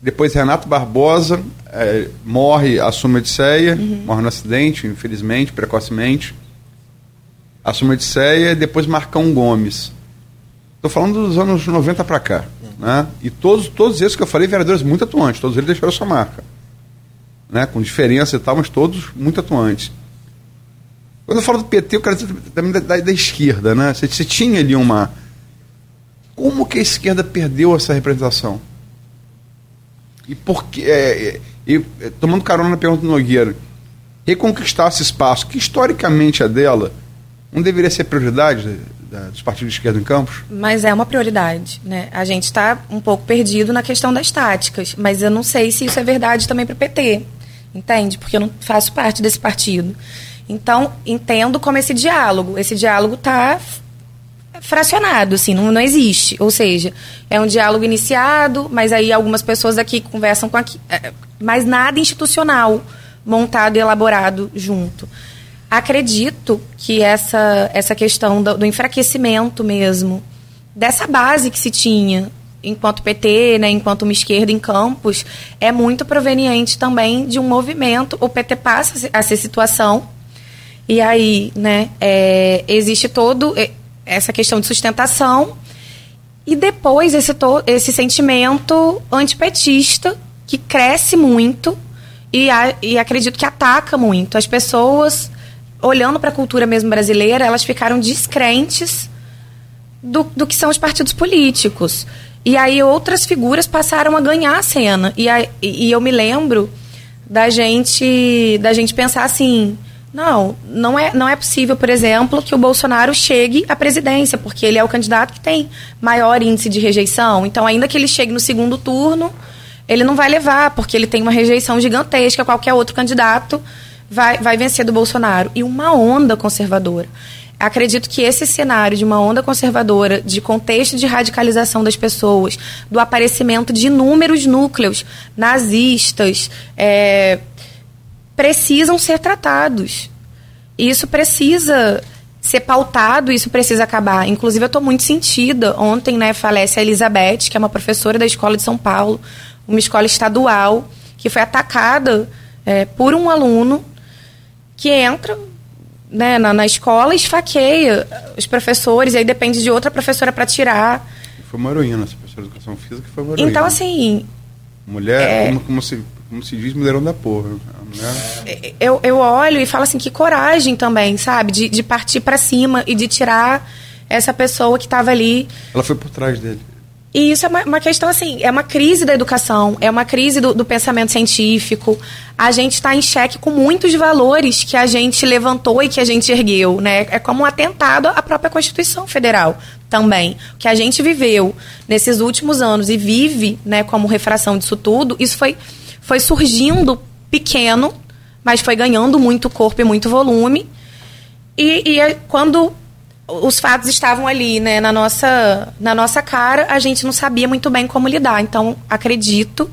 depois Renato Barbosa, é, morre, assume a Odisseia, uhum. morre no acidente, infelizmente, precocemente. Assume Odisseia, depois Marcão Gomes. Estou falando dos anos 90 para cá. Né? E todos, todos esses que eu falei, vereadores muito atuantes, todos eles deixaram sua marca. Né? Com diferença e tal, mas todos muito atuantes. Quando eu falo do PT, eu quero dizer também da, da, da esquerda. Né? Você, você, tinha ali uma. Como que a esquerda perdeu essa representação? E por que. É, é, é, tomando carona na pergunta do Nogueira, reconquistar esse espaço, que historicamente é dela, não deveria ser prioridade da, dos partidos de esquerda em Campos? Mas é uma prioridade. Né? A gente está um pouco perdido na questão das táticas, mas eu não sei se isso é verdade também para o PT, entende? Porque eu não faço parte desse partido. Então, entendo como esse diálogo. Esse diálogo está fracionado, assim, não, não existe. Ou seja, é um diálogo iniciado, mas aí algumas pessoas aqui conversam com aqui. É, mas nada institucional montado e elaborado junto acredito que essa, essa questão do, do, enfraquecimento mesmo, dessa base que se tinha enquanto PT, né, enquanto uma esquerda em campos, é muito proveniente também de um movimento. O PT passa a ser situação, e aí né, é, existe todo essa questão de sustentação, e depois esse, to, esse sentimento antipetista que cresce muito e, a, e acredito que ataca muito. As pessoas olhando para a cultura mesmo brasileira, elas ficaram descrentes do, do que são os partidos políticos. E aí outras figuras passaram a ganhar a cena. E, a, e eu me lembro da gente, da gente pensar assim. Não, não é, não é possível, por exemplo, que o Bolsonaro chegue à presidência, porque ele é o candidato que tem maior índice de rejeição. Então, ainda que ele chegue no segundo turno, ele não vai levar, porque ele tem uma rejeição gigantesca, qualquer outro candidato vai, vai vencer do Bolsonaro. E uma onda conservadora. Acredito que esse cenário de uma onda conservadora, de contexto de radicalização das pessoas, do aparecimento de inúmeros núcleos nazistas, é, precisam ser tratados. Isso precisa ser pautado, isso precisa acabar. Inclusive, eu estou muito sentida. Ontem, né, falece a Elizabeth, que é uma professora da Escola de São Paulo, uma escola estadual, que foi atacada é, por um aluno que entra né, na, na escola e esfaqueia os professores, e aí depende de outra professora para tirar. Foi uma heroína, essa professora de educação física foi uma heroína. Então, assim. Mulher, é- como, como se, como se diz, mulherão da porra. A mulher, eu, eu olho e falo assim, que coragem também, sabe? De, de partir para cima e de tirar essa pessoa que estava ali. ela foi por trás dele. E isso é uma, uma questão, assim, é uma crise da educação, é uma crise do, do pensamento científico. A gente está em xeque com muitos valores que a gente levantou e que a gente ergueu, né? É como um atentado à própria Constituição Federal também. O que a gente viveu nesses últimos anos e vive, né, como refração disso tudo, isso foi, foi surgindo pequeno, mas foi ganhando muito corpo e muito volume. E, e quando os fatos estavam ali, né, na nossa, na nossa cara, a gente não sabia muito bem como lidar. Então, acredito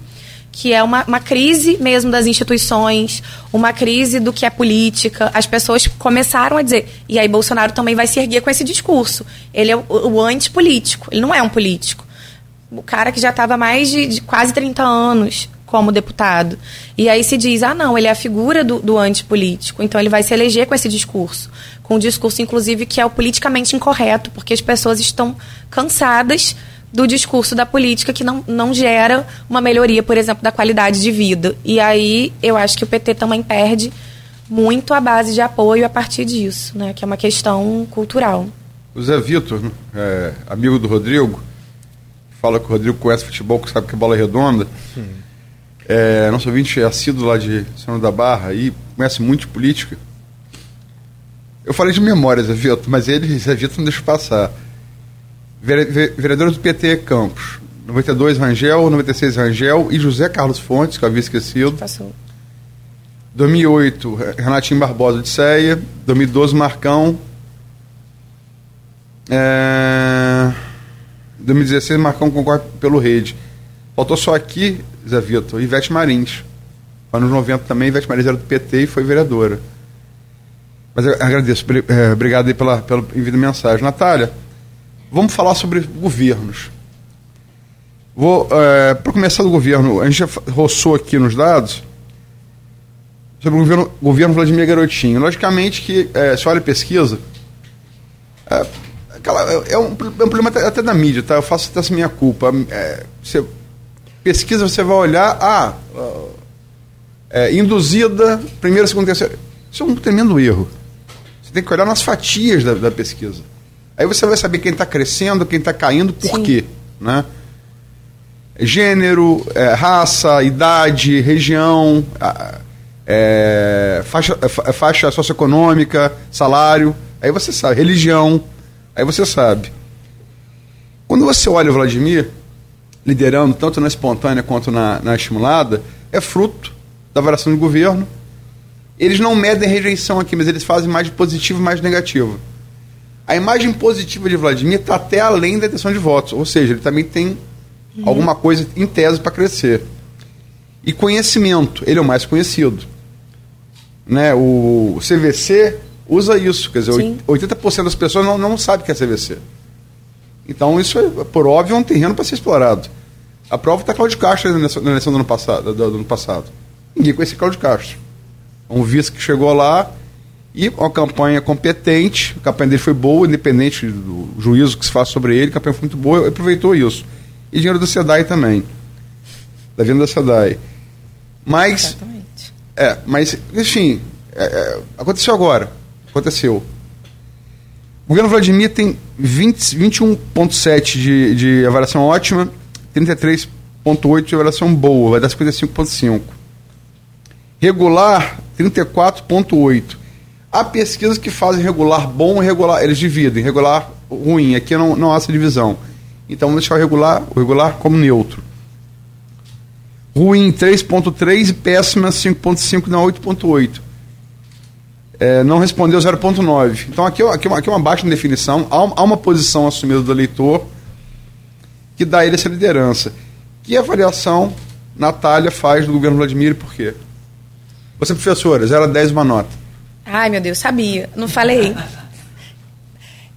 que é uma, uma crise mesmo das instituições, uma crise do que é política. As pessoas começaram a dizer, e aí Bolsonaro também vai se erguer com esse discurso. Ele é o, o antipolítico, ele não é um político. O cara que já estava mais de, de quase 30 anos como deputado. E aí se diz, ah, não, ele é a figura do, do antipolítico, então ele vai se eleger com esse discurso. Com um discurso, inclusive, que é o politicamente incorreto, porque as pessoas estão cansadas do discurso da política que não, não gera uma melhoria, por exemplo, da qualidade de vida. E aí eu acho que o PT também perde muito a base de apoio a partir disso, né? Que é uma questão cultural. O Zé Vitor, é, amigo do Rodrigo, fala que o Rodrigo conhece futebol, que sabe que a bola é redonda. É, nosso ouvinte é assíduo lá de São da Barra e conhece muito de política. Eu falei de memória, Zé Vitor, mas ele, Zé Vitor, não deixa eu passar. Vere- ve- Vereadores do PT Campos. 92 Rangel, 96 Rangel e José Carlos Fontes, que eu havia esquecido. Passou. 2008, Renatinho Barbosa de Ceia. 2012, Marcão. É... 2016, Marcão concorre pelo Rede. Faltou só aqui, Zé Vitor, Ivete Marins. Anos 90 também, Ivete Marins era do PT e foi vereadora. Mas eu agradeço, é, obrigado aí pela, pela envio de mensagem. Natália, vamos falar sobre governos. Vou, é, para começar do governo, a gente já roçou aqui nos dados sobre o governo, governo Vladimir Garotinho. Logicamente que, é, se olha a pesquisa, é, aquela- é um, é um problema até, até da mídia, tá? Eu faço até essa minha culpa. É, você pesquisa, você vai olhar, ah, é, induzida, primeiro, segundo, terceiro. Isso é um tremendo erro. Você tem que olhar nas fatias da, da pesquisa. Aí você vai saber quem está crescendo, quem está caindo, por Sim. quê. Né? Gênero, é, raça, idade, região, é, faixa, fa- faixa socioeconômica, salário. Aí você sabe, religião. Aí você sabe. Quando você olha o Vladimir liderando, tanto na espontânea quanto na, na estimulada, é fruto da variação de governo. Eles não medem rejeição aqui, mas eles fazem mais de positivo e mais de negativo. A imagem positiva de Vladimir está até além da intenção de votos, ou seja, ele também tem alguma coisa em tese para crescer. E conhecimento, ele é o mais conhecido. Né? O CVC usa isso, quer dizer, Sim. 80% das pessoas não, não sabem o que é CVC. Então, isso, é, por óbvio, é um terreno para ser explorado. A prova está Cláudio Castro na eleição, do, ano passado, do, do ano passado. Ninguém conhecia Cláudio Castro. Um vice que chegou lá e uma campanha competente, a campanha dele foi boa, independente do juízo que se faz sobre ele, a campanha foi muito boa, aproveitou isso. E dinheiro do SEDAI também. Da venda da SEDAI. Mas Exatamente. é, mas, enfim, é, é, aconteceu agora. Aconteceu. O governo Vladimir tem 20 21,7 de, de avaliação ótima, 33,8 de avaliação boa, vai dar 55,5. Regular, 34,8. Há pesquisas que fazem regular bom e regular, eles dividem, regular ruim. Aqui não, não há essa divisão. Então vamos deixar o regular, o regular como neutro. Ruim 3.3 e péssima 5.5 na 8.8. É, não respondeu 0.9. Então aqui, aqui, aqui é uma baixa definição. Há, uma- há uma posição assumida do eleitor que dá ele essa liderança. Que avaliação Natália faz do governo Vladimir e por quê? Você, professora, 0 a 10 uma nota. Ai, meu Deus, sabia. Não falei.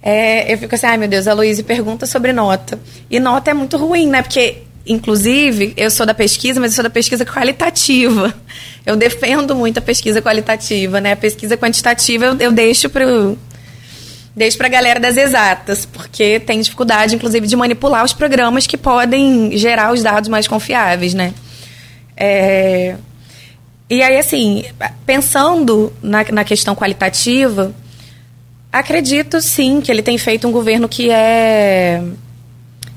É, eu fico assim, ai meu Deus, a Luísa pergunta sobre nota. E nota é muito ruim, né? Porque inclusive, eu sou da pesquisa, mas eu sou da pesquisa qualitativa. Eu defendo muito a pesquisa qualitativa, né? A pesquisa quantitativa eu, eu deixo para deixo para a galera das exatas, porque tem dificuldade, inclusive, de manipular os programas que podem gerar os dados mais confiáveis, né? É... E aí, assim, pensando na, na questão qualitativa, acredito sim que ele tem feito um governo que é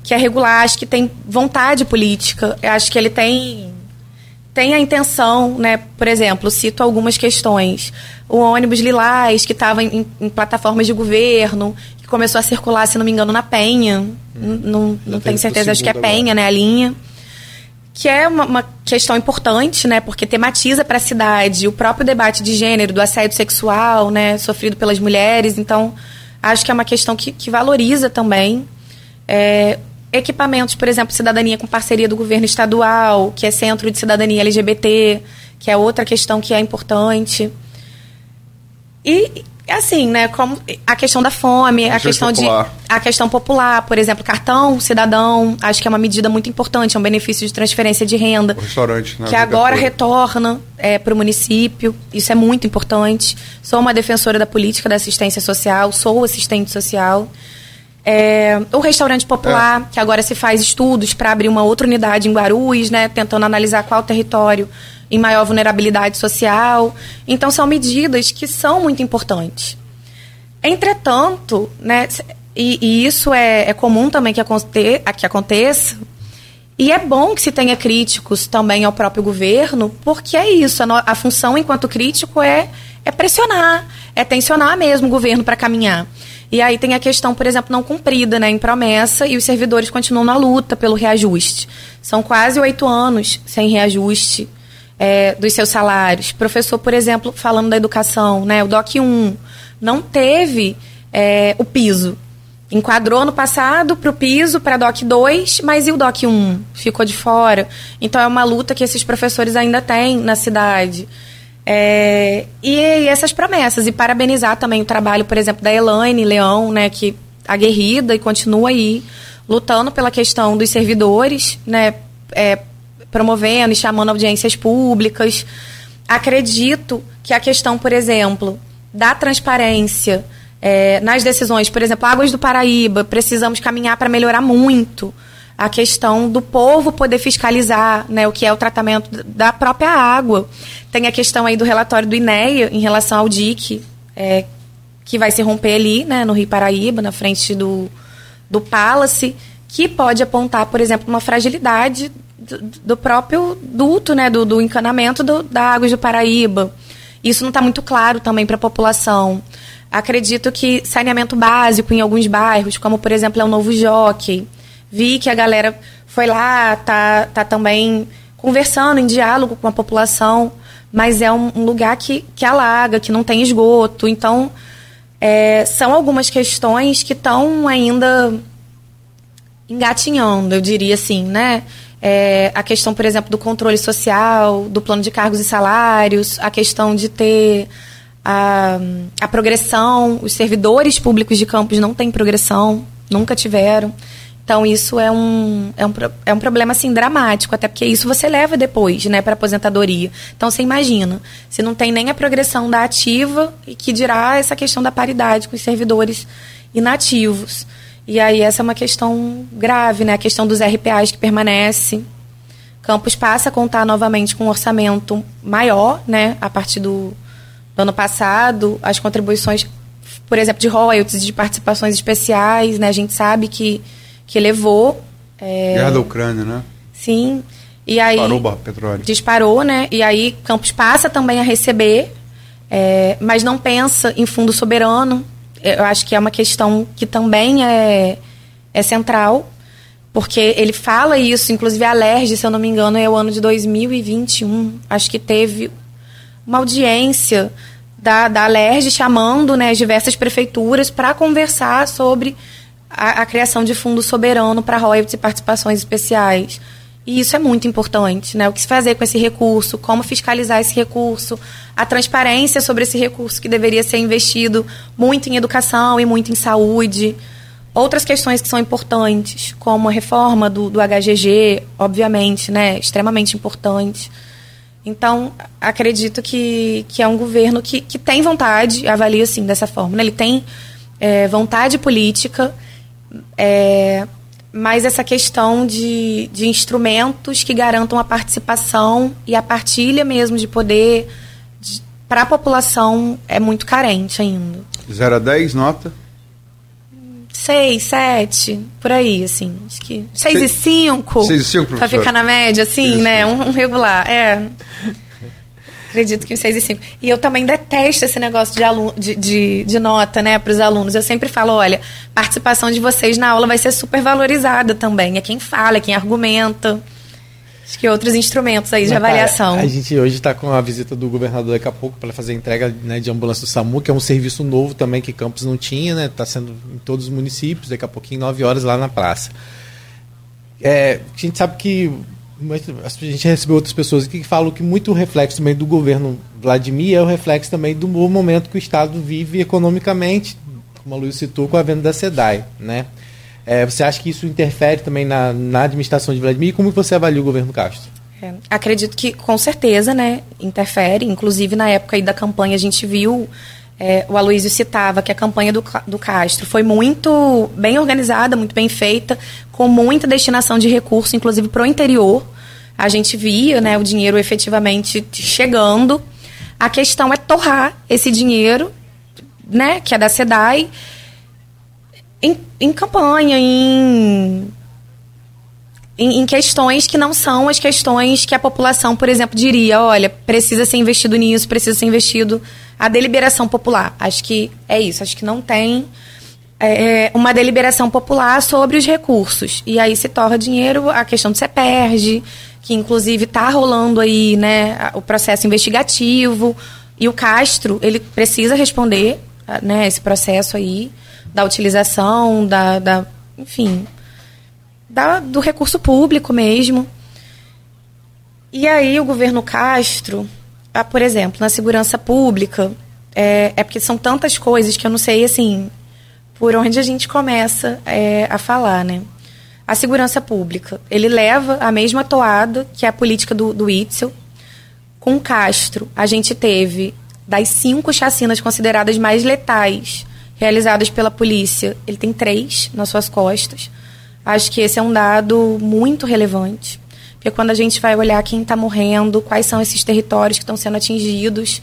que é regular, acho que tem vontade política, acho que ele tem tem a intenção, né? Por exemplo, cito algumas questões. O ônibus Lilás, que estava em, em, plataformas de governo, que começou a circular, se não me engano, na Penha. Hum. Não, não tenho certeza, acho que é Penha, agora. né? A linha. Que é uma, uma questão importante, né? Porque tematiza para a cidade o próprio debate de gênero, do assédio sexual, né? Sofrido pelas mulheres. Então, acho que é uma questão que, que valoriza também. É, equipamentos, por exemplo, cidadania com parceria do governo estadual, que é Centro de Cidadania LGBT, que é outra questão que é importante. E assim, né, como a questão da fome, a, a questão popular. de a questão popular, por exemplo, cartão cidadão, acho que é uma medida muito importante, é um benefício de transferência de renda. O restaurante, né, que agora retorna é, para o município. Isso é muito importante. Sou uma defensora da política da assistência social, sou assistente social. É, o restaurante popular, é. que agora se faz estudos para abrir uma outra unidade em Guarulhos, né, tentando analisar qual território em maior vulnerabilidade social. Então, são medidas que são muito importantes. Entretanto, né, e, e isso é, é, comum também que, aconte, que aconteça, e é bom que se tenha críticos também ao próprio governo, porque é isso, a, a função enquanto crítico é, é pressionar, é tensionar mesmo o governo para caminhar. E aí tem a questão, por exemplo, não cumprida, né, em promessa, e os servidores continuam na luta pelo reajuste. São quase oito anos sem reajuste é, dos seus salários. Professor, por exemplo, falando da educação, né, o DOC 1 não teve é, o piso. Enquadrou no passado para o piso, para DOC 2, mas e o DOC 1? Ficou de fora. Então é uma luta que esses professores ainda têm na cidade. É, e, e, essas promessas. E parabenizar também o trabalho, por exemplo, da Elaine Leão, né, que aguerrida e continua aí lutando pela questão dos servidores, né, é, promovendo e chamando audiências públicas. Acredito que a questão, por exemplo, da transparência é, nas decisões, por exemplo, Águas do Paraíba, precisamos caminhar para melhorar muito a questão do povo poder fiscalizar né, o que é o tratamento da própria água. Tem a questão aí do relatório do INEA em relação ao DIC, é, que vai se romper ali, né, no Rio Paraíba, na frente do, do Palace, que pode apontar, por exemplo, uma fragilidade do, do próprio duto, né, do, do encanamento do, da Águas do Paraíba. Isso não está muito claro também para a população. Acredito que saneamento básico em alguns bairros, como por exemplo é o Novo Jockey, vi que a galera foi lá, tá, tá também conversando em diálogo com a população, mas é um, um lugar que, que alaga, que não tem esgoto. Então, é, são algumas questões que estão ainda engatinhando, eu diria assim, né? É, a questão, por exemplo, do controle social, do plano de cargos e salários, a questão de ter a, a progressão, os servidores públicos de campos não têm progressão, nunca tiveram. Então, isso é um, é um, é um problema, assim, dramático, até porque isso você leva depois, né, para aposentadoria. Então, você imagina, se não tem nem a progressão da ativa, e que dirá essa questão da paridade com os servidores inativos. E aí, essa é uma questão grave, né, a questão dos RPAs que permanece. Campos passa a contar novamente com um orçamento maior, né, a partir do, do ano passado, as contribuições, por exemplo, de royalties, de participações especiais, né, a gente sabe que que levou. É... Guerra da Ucrânia, né? Sim. E aí, disparou o petróleo. Disparou, né? E aí Campos passa também a receber, é, mas não pensa em fundo soberano. Eu acho que é uma questão que também é, é central, porque ele fala isso, inclusive a LERJ, se eu não me engano, é o ano de 2021. Acho que teve uma audiência da, da LERJ chamando né, as diversas prefeituras para conversar sobre a, a criação de fundo soberano para royalties e participações especiais. E isso é muito importante, né? O que se fazer com esse recurso, como fiscalizar esse recurso, a transparência sobre esse recurso que deveria ser investido muito em educação e muito em saúde. Outras questões que são importantes, como a reforma do, do HGG, obviamente, né, extremamente importante. Então, acredito que, que é um governo que, que tem vontade, avalio assim, dessa forma. Né? Ele tem é, vontade política, é, mas essa questão de, de instrumentos que garantam a participação e a partilha mesmo de poder para a população é muito carente ainda. 0 a 10, nota? 6, 7, por aí, assim. Acho que 6 e 5. 6 e 5, Pra ficar na média, assim, né? Um, um, regular. É. Acredito que 6 e 5. E eu também detesto esse negócio de, aluno, de, de, de nota, né, para os alunos. Eu sempre falo: olha, participação de vocês na aula vai ser super valorizada também. É quem fala, é quem argumenta. Acho que outros instrumentos aí de avaliação. A, gente hoje está com a visita do governador daqui a pouco para fazer a entrega né, de ambulância do SAMU, que é um serviço novo também que Campos não tinha, né? Está sendo em todos os municípios, daqui a pouquinho, 9 horas lá na praça. É, a gente sabe que a gente recebeu outras pessoas que falam que muito reflexo também do governo Vladimir é o reflexo também do momento que o Estado vive economicamente, como a Luiz citou, com a venda da SEDAI, né? É, você acha que isso interfere também na, na administração de Vladimir? E como você avalia o governo Castro? É, acredito que com certeza, né, interfere. Inclusive na época da campanha a gente viu é, o Aloysio citava que a campanha do, do Castro foi muito bem organizada, muito bem feita, com muita destinação de recursos, inclusive para o interior. A gente via né, o dinheiro efetivamente chegando. A questão é torrar esse dinheiro, né, que é da SEDAI, em, em campanha, em, em, em, questões que não são as questões que a população, por exemplo, diria: olha, precisa ser investido nisso, precisa ser investido a deliberação popular. Acho que é isso, acho que não tem é, uma deliberação popular sobre os recursos. E aí se torna dinheiro, a questão do CEPERG, que inclusive está rolando aí né, o processo investigativo. E o Castro, ele precisa responder né, esse processo aí da utilização, da, da enfim, da, do recurso público mesmo. E aí o governo Castro, por exemplo, na segurança pública, é, é, porque são tantas coisas que eu não sei, assim, por onde a gente começa é, a falar, né? A segurança pública, ele leva a mesma toada que a política do, do Itzel. Com Castro, a gente teve das cinco chacinas consideradas mais letais realizadas pela polícia, ele tem três nas suas costas. Acho que esse é um dado muito relevante. Porque quando a gente vai olhar quem está morrendo, quais são esses territórios que estão sendo atingidos,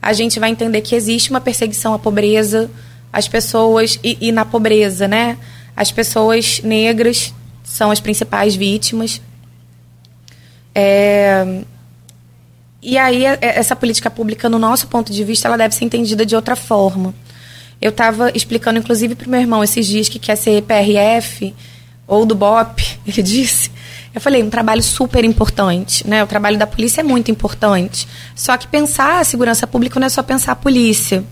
a gente vai entender que existe uma perseguição à pobreza, as pessoas, e, e na pobreza, né? As pessoas negras são as principais vítimas. É, e aí, é, essa política pública, no nosso ponto de vista, ela deve ser entendida de outra forma. Eu estava explicando, inclusive, para o meu irmão esses dias que quer ser PRF ou do BOP, ele disse. Eu falei, um trabalho super importante, né? O trabalho da polícia é muito importante. Só que pensar a segurança pública não é só pensar a polícia.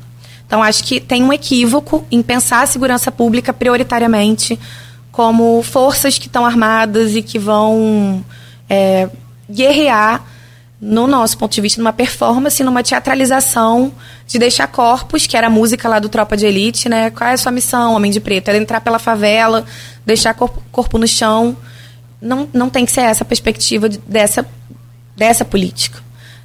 Então, acho que tem um equívoco em pensar a segurança pública prioritariamente como forças que estão armadas e que vão é, guerrear no nosso ponto de vista, numa performance, numa teatralização de deixar corpos, que era a música lá do Tropa de Elite, né? Qual é a sua missão, Homem de Preto? Era entrar pela favela, deixar corpo no chão. Não, não tem que ser essa a perspectiva de, dessa, dessa política.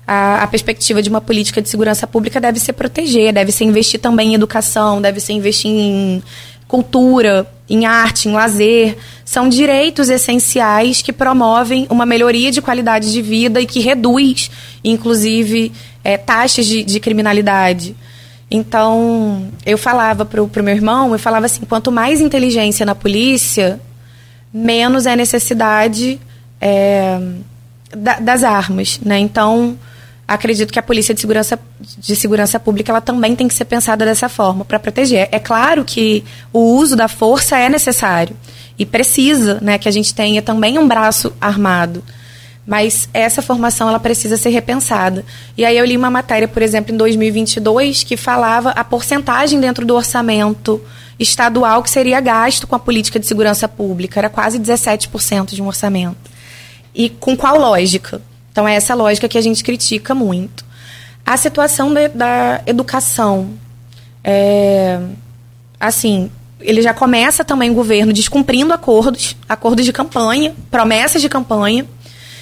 A, a, perspectiva de uma política de segurança pública deve ser proteger, deve ser investir também em educação, deve ser investir em cultura, em arte, em lazer, são direitos essenciais que promovem uma melhoria de qualidade de vida e que reduz, inclusive, é, taxas de, de, criminalidade. Então, eu falava para o meu irmão, eu falava assim, quanto mais inteligência na polícia, menos é necessidade é, da, das armas, né? Então, acredito que a polícia de segurança, de segurança pública ela também tem que ser pensada dessa forma para proteger. É claro que o uso da força é necessário e precisa, né, que a gente tenha também um braço armado. Mas essa formação ela precisa ser repensada. E aí eu li uma matéria, por exemplo, em 2022, que falava a porcentagem dentro do orçamento estadual que seria gasto com a política de segurança pública. Era quase 17% de um orçamento. E com qual lógica? Então, é essa lógica que a gente critica muito. A situação da educação. É, assim, ele já começa também o governo descumprindo acordos, acordos de campanha, promessas de campanha,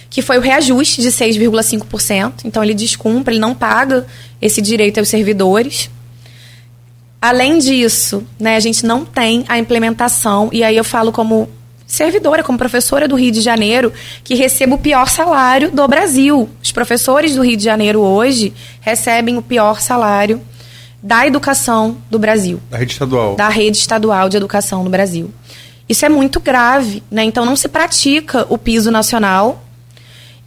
que foi o reajuste de 6,5%. Então ele descumpre, ele não paga esse direito aos servidores. Além disso, né, a gente não tem a implementação, e aí eu falo como servidora, como professora do Rio de Janeiro, que recebo o pior salário do Brasil. Os professores do Rio de Janeiro hoje recebem o pior salário da educação do Brasil. Da rede estadual. Da rede estadual de educação no Brasil. Isso é muito grave, né? Então não se pratica o piso nacional.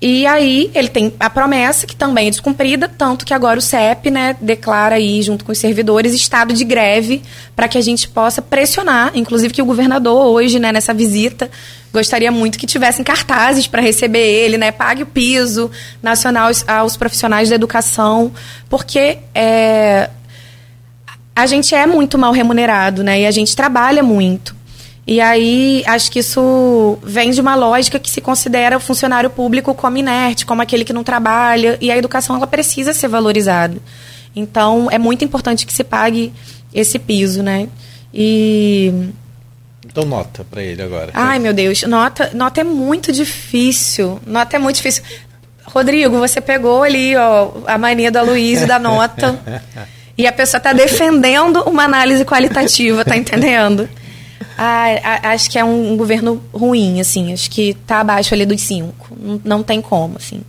E aí ele tem a promessa, que também é descumprida, tanto que agora o CEP, né, declara aí, junto com os servidores, estado de greve para que a gente possa pressionar, inclusive que o governador hoje, né, nessa visita, gostaria muito que tivessem cartazes para receber ele, né, pague o piso nacional aos, profissionais da educação, porque é, a gente é muito mal remunerado, né? E a gente trabalha muito. E aí, acho que isso vem de uma lógica que se considera o funcionário público como inerte, como aquele que não trabalha, e a educação ela precisa ser valorizada. Então, é muito importante que se pague esse piso, né? E então nota para ele agora. Ai, meu Deus, nota, nota é muito difícil. Nota é muito difícil. Rodrigo, você pegou ali, ó, a mania da Luiz da nota. E a pessoa está defendendo uma análise qualitativa, tá entendendo? Ah, acho que é um, governo ruim, assim. Acho que está abaixo ali dos cinco. Não, tem como, assim.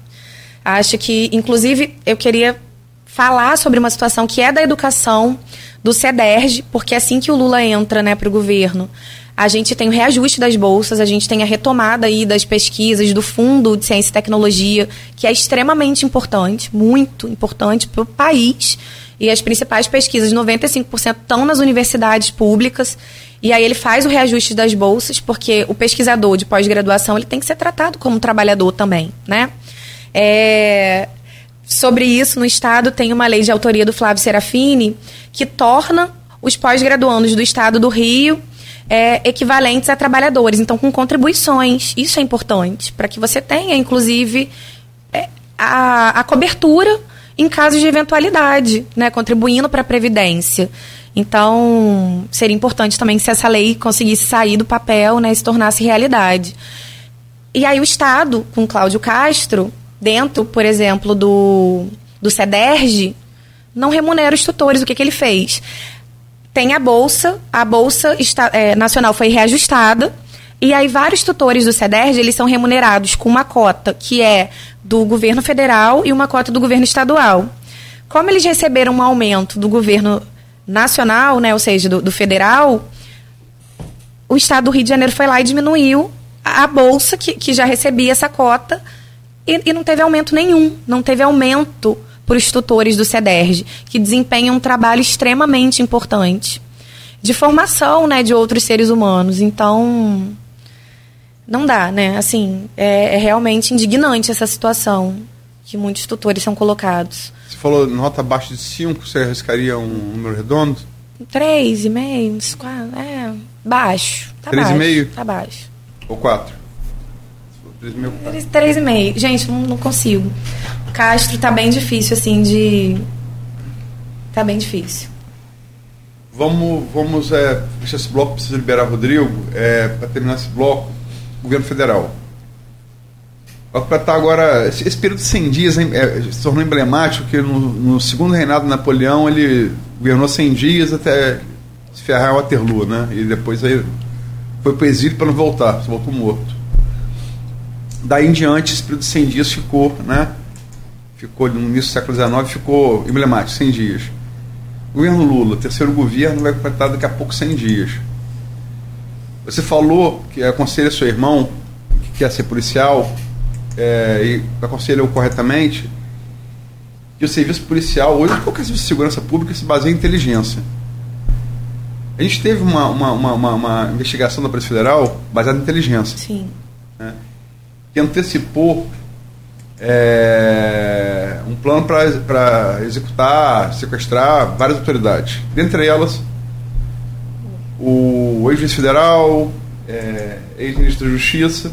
Acho que, inclusive, eu queria falar sobre uma situação que é da educação do CEDERJ, porque é assim que o Lula entra né, para o governo, a gente tem o reajuste das bolsas, a gente tem a retomada aí das pesquisas do Fundo de Ciência e Tecnologia, que é extremamente importante, muito importante para o país. E as principais pesquisas, 95% estão nas universidades públicas. E aí ele faz o reajuste das bolsas, porque o pesquisador de pós-graduação ele tem que ser tratado como trabalhador também, né? É, sobre isso, no Estado tem uma lei de autoria do Flávio Serafini que torna os pós-graduandos do Estado do Rio é, equivalentes a trabalhadores, então com contribuições. Isso é importante, para que você tenha, inclusive, é, a, a cobertura em casos de eventualidade, né, contribuindo para a Previdência. Então, seria importante também se essa lei conseguisse sair do papel né, e se tornasse realidade. E aí o Estado, com Cláudio Castro, dentro, por exemplo, do, do CEDERJ, não remunera os tutores. O que, que ele fez? Tem a Bolsa, a Bolsa está, é, Nacional foi reajustada, e aí vários tutores do CEDERJ, eles são remunerados com uma cota que é do governo federal e uma cota do governo estadual. Como eles receberam um aumento do governo nacional, né, ou seja, do, do federal, o estado do Rio de Janeiro foi lá e diminuiu a, a bolsa que, que já recebia essa cota e, e não teve aumento nenhum. Não teve aumento para os tutores do CEDERJ, que desempenham um trabalho extremamente importante de formação né, de outros seres humanos. Então, não dá, né? Assim, é, é, realmente indignante essa situação que muitos tutores são colocados. Você falou nota abaixo de 5, você arriscaria um número redondo? 3,5, é, baixo. Tá 3,5? Tá baixo. Ou 4? 3,5. Gente, não, não consigo. O Castro tá bem difícil, assim, de. Tá bem difícil. Vamos, vamos é, fechar esse bloco, preciso liberar o Rodrigo. É, para terminar esse bloco, governo federal. Vai completar agora. Esse, esse, período de 100 dias hein, é, se tornou emblemático, que no, no, segundo reinado de Napoleão ele governou 100 dias até se ferrar em Waterloo, né? E depois aí foi para o exílio para não voltar, se voltou morto. Daí em diante, esse período de 100 dias ficou, né? Ficou no início do século XIX, ficou emblemático, 100 dias. Governo Lula, terceiro governo, vai completar daqui a pouco 100 dias. Você falou que aconselha seu irmão, que quer ser policial, é, e aconselhou corretamente, que o serviço policial, hoje qualquer serviço de segurança pública se baseia em inteligência. A gente teve uma, uma, uma, uma investigação da Polícia Federal baseada em inteligência. Sim. Né, que antecipou é, um plano para executar, sequestrar várias autoridades. Dentre elas, o ex-juiz federal, é, ex-ministro da Justiça,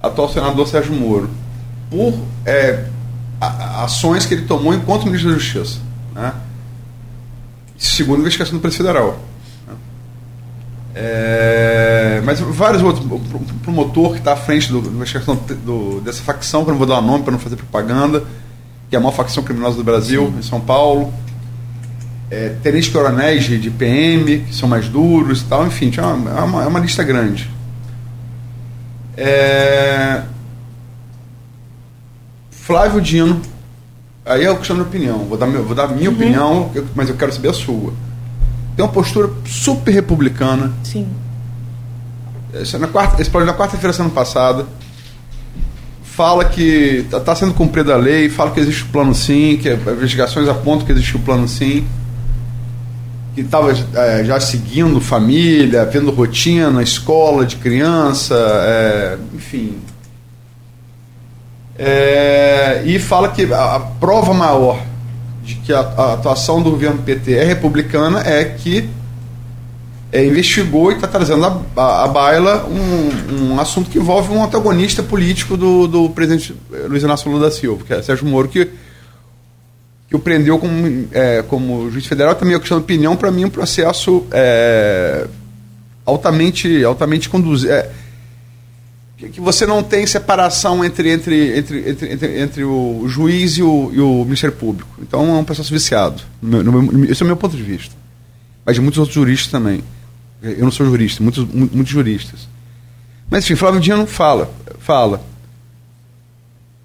atual senador Sérgio Moro, por é, ações que ele tomou enquanto ministro da Justiça. Né? Segundo a investigação do Polícia Federal. É, mas vários outros. O promotor que está à frente do, do, dessa facção, que eu não vou dar o nome para não fazer propaganda, que é a maior facção criminosa do Brasil, Sim. em São Paulo. É, tenentes coronéis de, de PM, que são mais duros e tal, enfim, é uma, é uma, é uma lista grande. É, Flávio Dino, aí é a questão da opinião, vou dar, vou dar a minha uhum. opinião, mas eu quero saber a sua tem uma postura super republicana. Sim. Esse, na quarta, esse na quarta-feira semana passada fala que está tá sendo cumprida a lei, fala que existe o plano sim, que investigações apontam que existe o plano sim, que estava é, já seguindo família, vendo rotina, escola de criança, é, enfim. É, e fala que a, a prova maior de que a, a atuação do governo PT é republicana é que é, investigou e está trazendo à baila um, um, assunto que envolve um antagonista político do, do presidente Luiz Inácio Lula da Silva, que é Sérgio Moro, que, que o prendeu como, é, como juiz federal. Também a questão de opinião, para mim, é um processo é, altamente, altamente conduzido. Que você não tem separação entre, entre, entre, entre, entre, entre o juiz e o, e o Ministério Público. Então é um processo viciado. No meu, no esse é o meu ponto de vista. Mas de muitos outros juristas também. Eu não sou jurista, muitos, muitos juristas. Mas enfim, Flávio Dino fala, fala.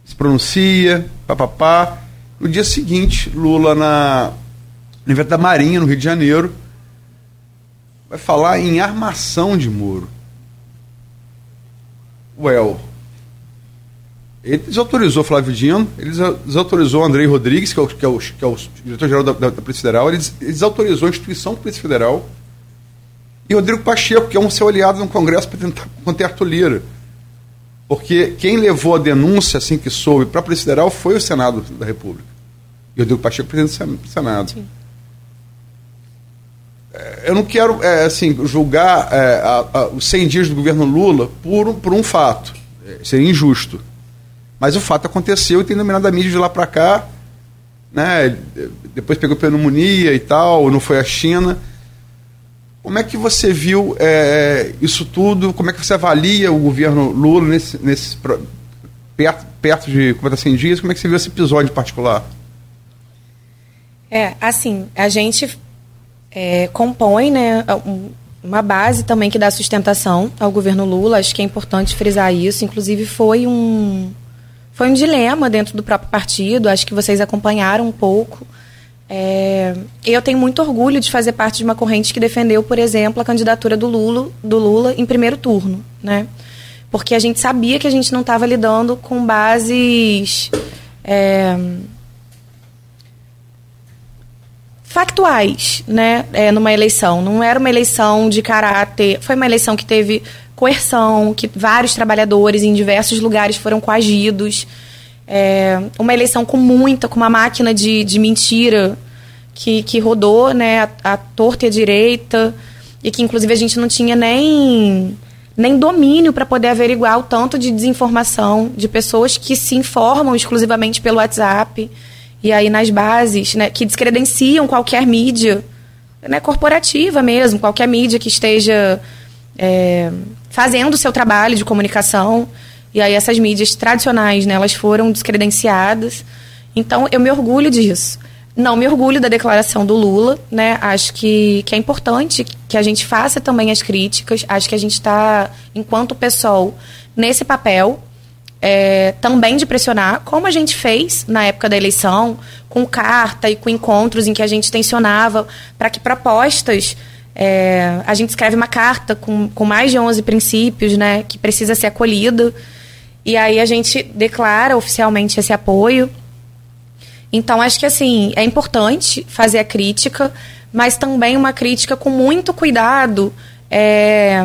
Se pronuncia, papapá. No dia seguinte, Lula na, no evento da Marinha, no Rio de Janeiro, vai falar em armação de Moro. Well. Ele desautorizou Flávio Dino, ele desautorizou Andrei Rodrigues, que é o, que é o, que é o diretor-geral da, da, da, Polícia Federal, ele desautorizou a instituição Polícia Federal e Rodrigo Pacheco, que é um seu aliado no Congresso para tentar conter Arthur Lira. Porque quem levou a denúncia, assim que soube, para a Polícia Federal foi o Senado da República. E Rodrigo Pacheco, presidente do Senado. Sim eu não quero é, assim julgar é, a, a, os 100 dias do governo Lula por, por um fato. É, seria injusto. Mas o fato aconteceu e tem dominado a mídia de lá para cá. Né? Depois pegou pneumonia e tal, não foi à China. Como é que você viu é, isso tudo? Como é que você avalia o governo Lula nesse, nesse perto, perto de 100 dias? Como é que você viu esse episódio em particular? É, assim, a gente é, compõe né, uma base também que dá sustentação ao governo Lula. Acho que é importante frisar isso. Inclusive, foi um, foi um dilema dentro do próprio partido. Acho que vocês acompanharam um pouco. É, eu tenho muito orgulho de fazer parte de uma corrente que defendeu, por exemplo, a candidatura do Lula, do Lula em primeiro turno, né? Porque a gente sabia que a gente não estava lidando com bases é, factuais, né, é, numa eleição. Não era uma eleição de caráter, foi uma eleição que teve coerção, que vários trabalhadores em diversos lugares foram coagidos. É, uma eleição com muita, com uma máquina de, de mentira que, que rodou, né, a, a torta e a direita, e que inclusive a gente não tinha nem nem domínio para poder averiguar o tanto de desinformação de pessoas que se informam exclusivamente pelo WhatsApp e aí nas bases, né, que descredenciam qualquer mídia, né, corporativa mesmo, qualquer mídia que esteja é, fazendo o seu trabalho de comunicação. E aí essas mídias tradicionais, né, elas foram descredenciadas. Então eu me orgulho disso. Não me orgulho da declaração do Lula, né? Acho que, que é importante que a gente faça também as críticas. Acho que a gente está, enquanto pessoal, nesse papel é, também de pressionar, como a gente fez na época da eleição, com carta e com encontros em que a gente tensionava para que propostas. É, a gente escreve uma carta com, com mais de 11 princípios, né, que precisa ser acolhida. E aí a gente declara oficialmente esse apoio. Então, acho que assim, é importante fazer a crítica, mas também uma crítica com muito cuidado, é,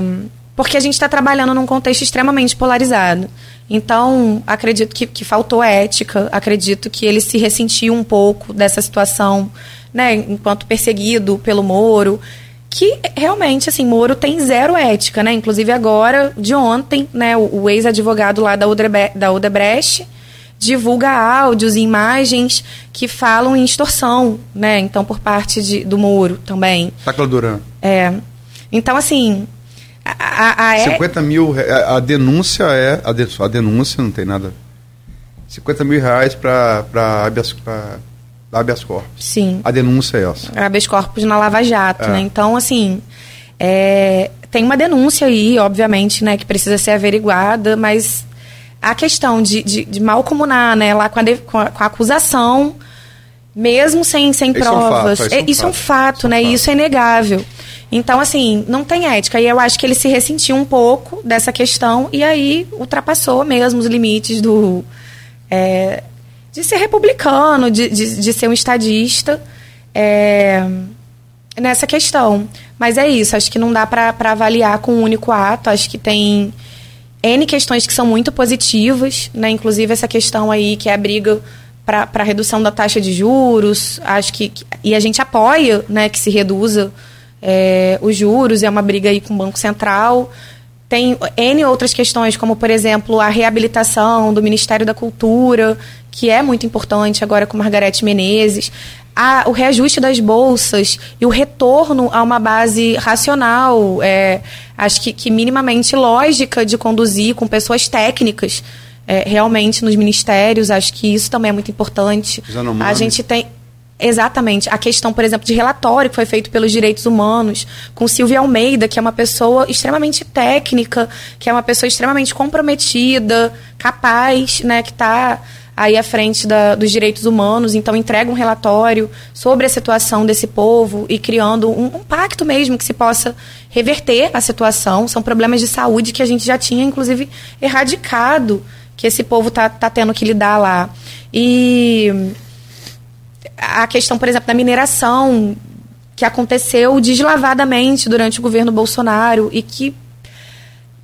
porque a gente está trabalhando num contexto extremamente polarizado. Então, acredito que, que faltou ética, acredito que ele se ressentiu um pouco dessa situação, né, enquanto perseguido pelo Moro, que realmente, assim, Moro tem zero ética, né? Inclusive agora, de ontem, né, o, o ex-advogado lá da, Odebrecht, da Odebrecht divulga áudios e imagens que falam em extorsão, né? Então, por parte de, do Moro também. Tacla Duran. É. Então, assim, A, a, é... 50 mil, a, a denúncia é. A, de, a denúncia não tem nada. 50 mil reais para habeas, habeas corpus. Sim. A denúncia é essa. Habeas corpus na Lava Jato, é. né? Então, assim, é, tem uma denúncia aí, obviamente, né, que precisa ser averiguada, mas a questão de, de, de mal comunar, né, lá com a, de, com a, com a acusação, mesmo sem, sem isso provas. É um fato, isso é um fato, né? Isso é inegável. Então, assim, não tem ética. E eu acho que ele se ressentiu um pouco dessa questão e aí ultrapassou mesmo os limites do. É, de ser republicano, de, de, de ser um estadista é, nessa questão. Mas é isso, acho que não dá para avaliar com um único ato. Acho que tem N questões que são muito positivas, né? Inclusive essa questão aí que é a briga para redução da taxa de juros. Acho que. E a gente apoia né, que se reduza é, os juros, é uma briga aí com o Banco Central. Tem N outras questões, como, por exemplo, a reabilitação do Ministério da Cultura, que é muito importante agora com Margarete Menezes. A, o reajuste das bolsas e o retorno a uma base racional, é, acho que, que minimamente lógica de conduzir com pessoas técnicas é, realmente nos ministérios. Acho que isso também é muito importante. A gente tem. Exatamente. A questão, por exemplo, de relatório que foi feito pelos direitos humanos, com Silvia Almeida, que é uma pessoa extremamente técnica, que é uma pessoa extremamente comprometida, capaz, né, que está aí à frente da, dos direitos humanos, então entrega um relatório sobre a situação desse povo e criando um, um, pacto mesmo que se possa reverter a situação. São problemas de saúde que a gente já tinha, inclusive, erradicado, que esse povo está tá tendo que lidar lá. E a questão, por exemplo, da mineração que aconteceu deslavadamente durante o governo Bolsonaro e que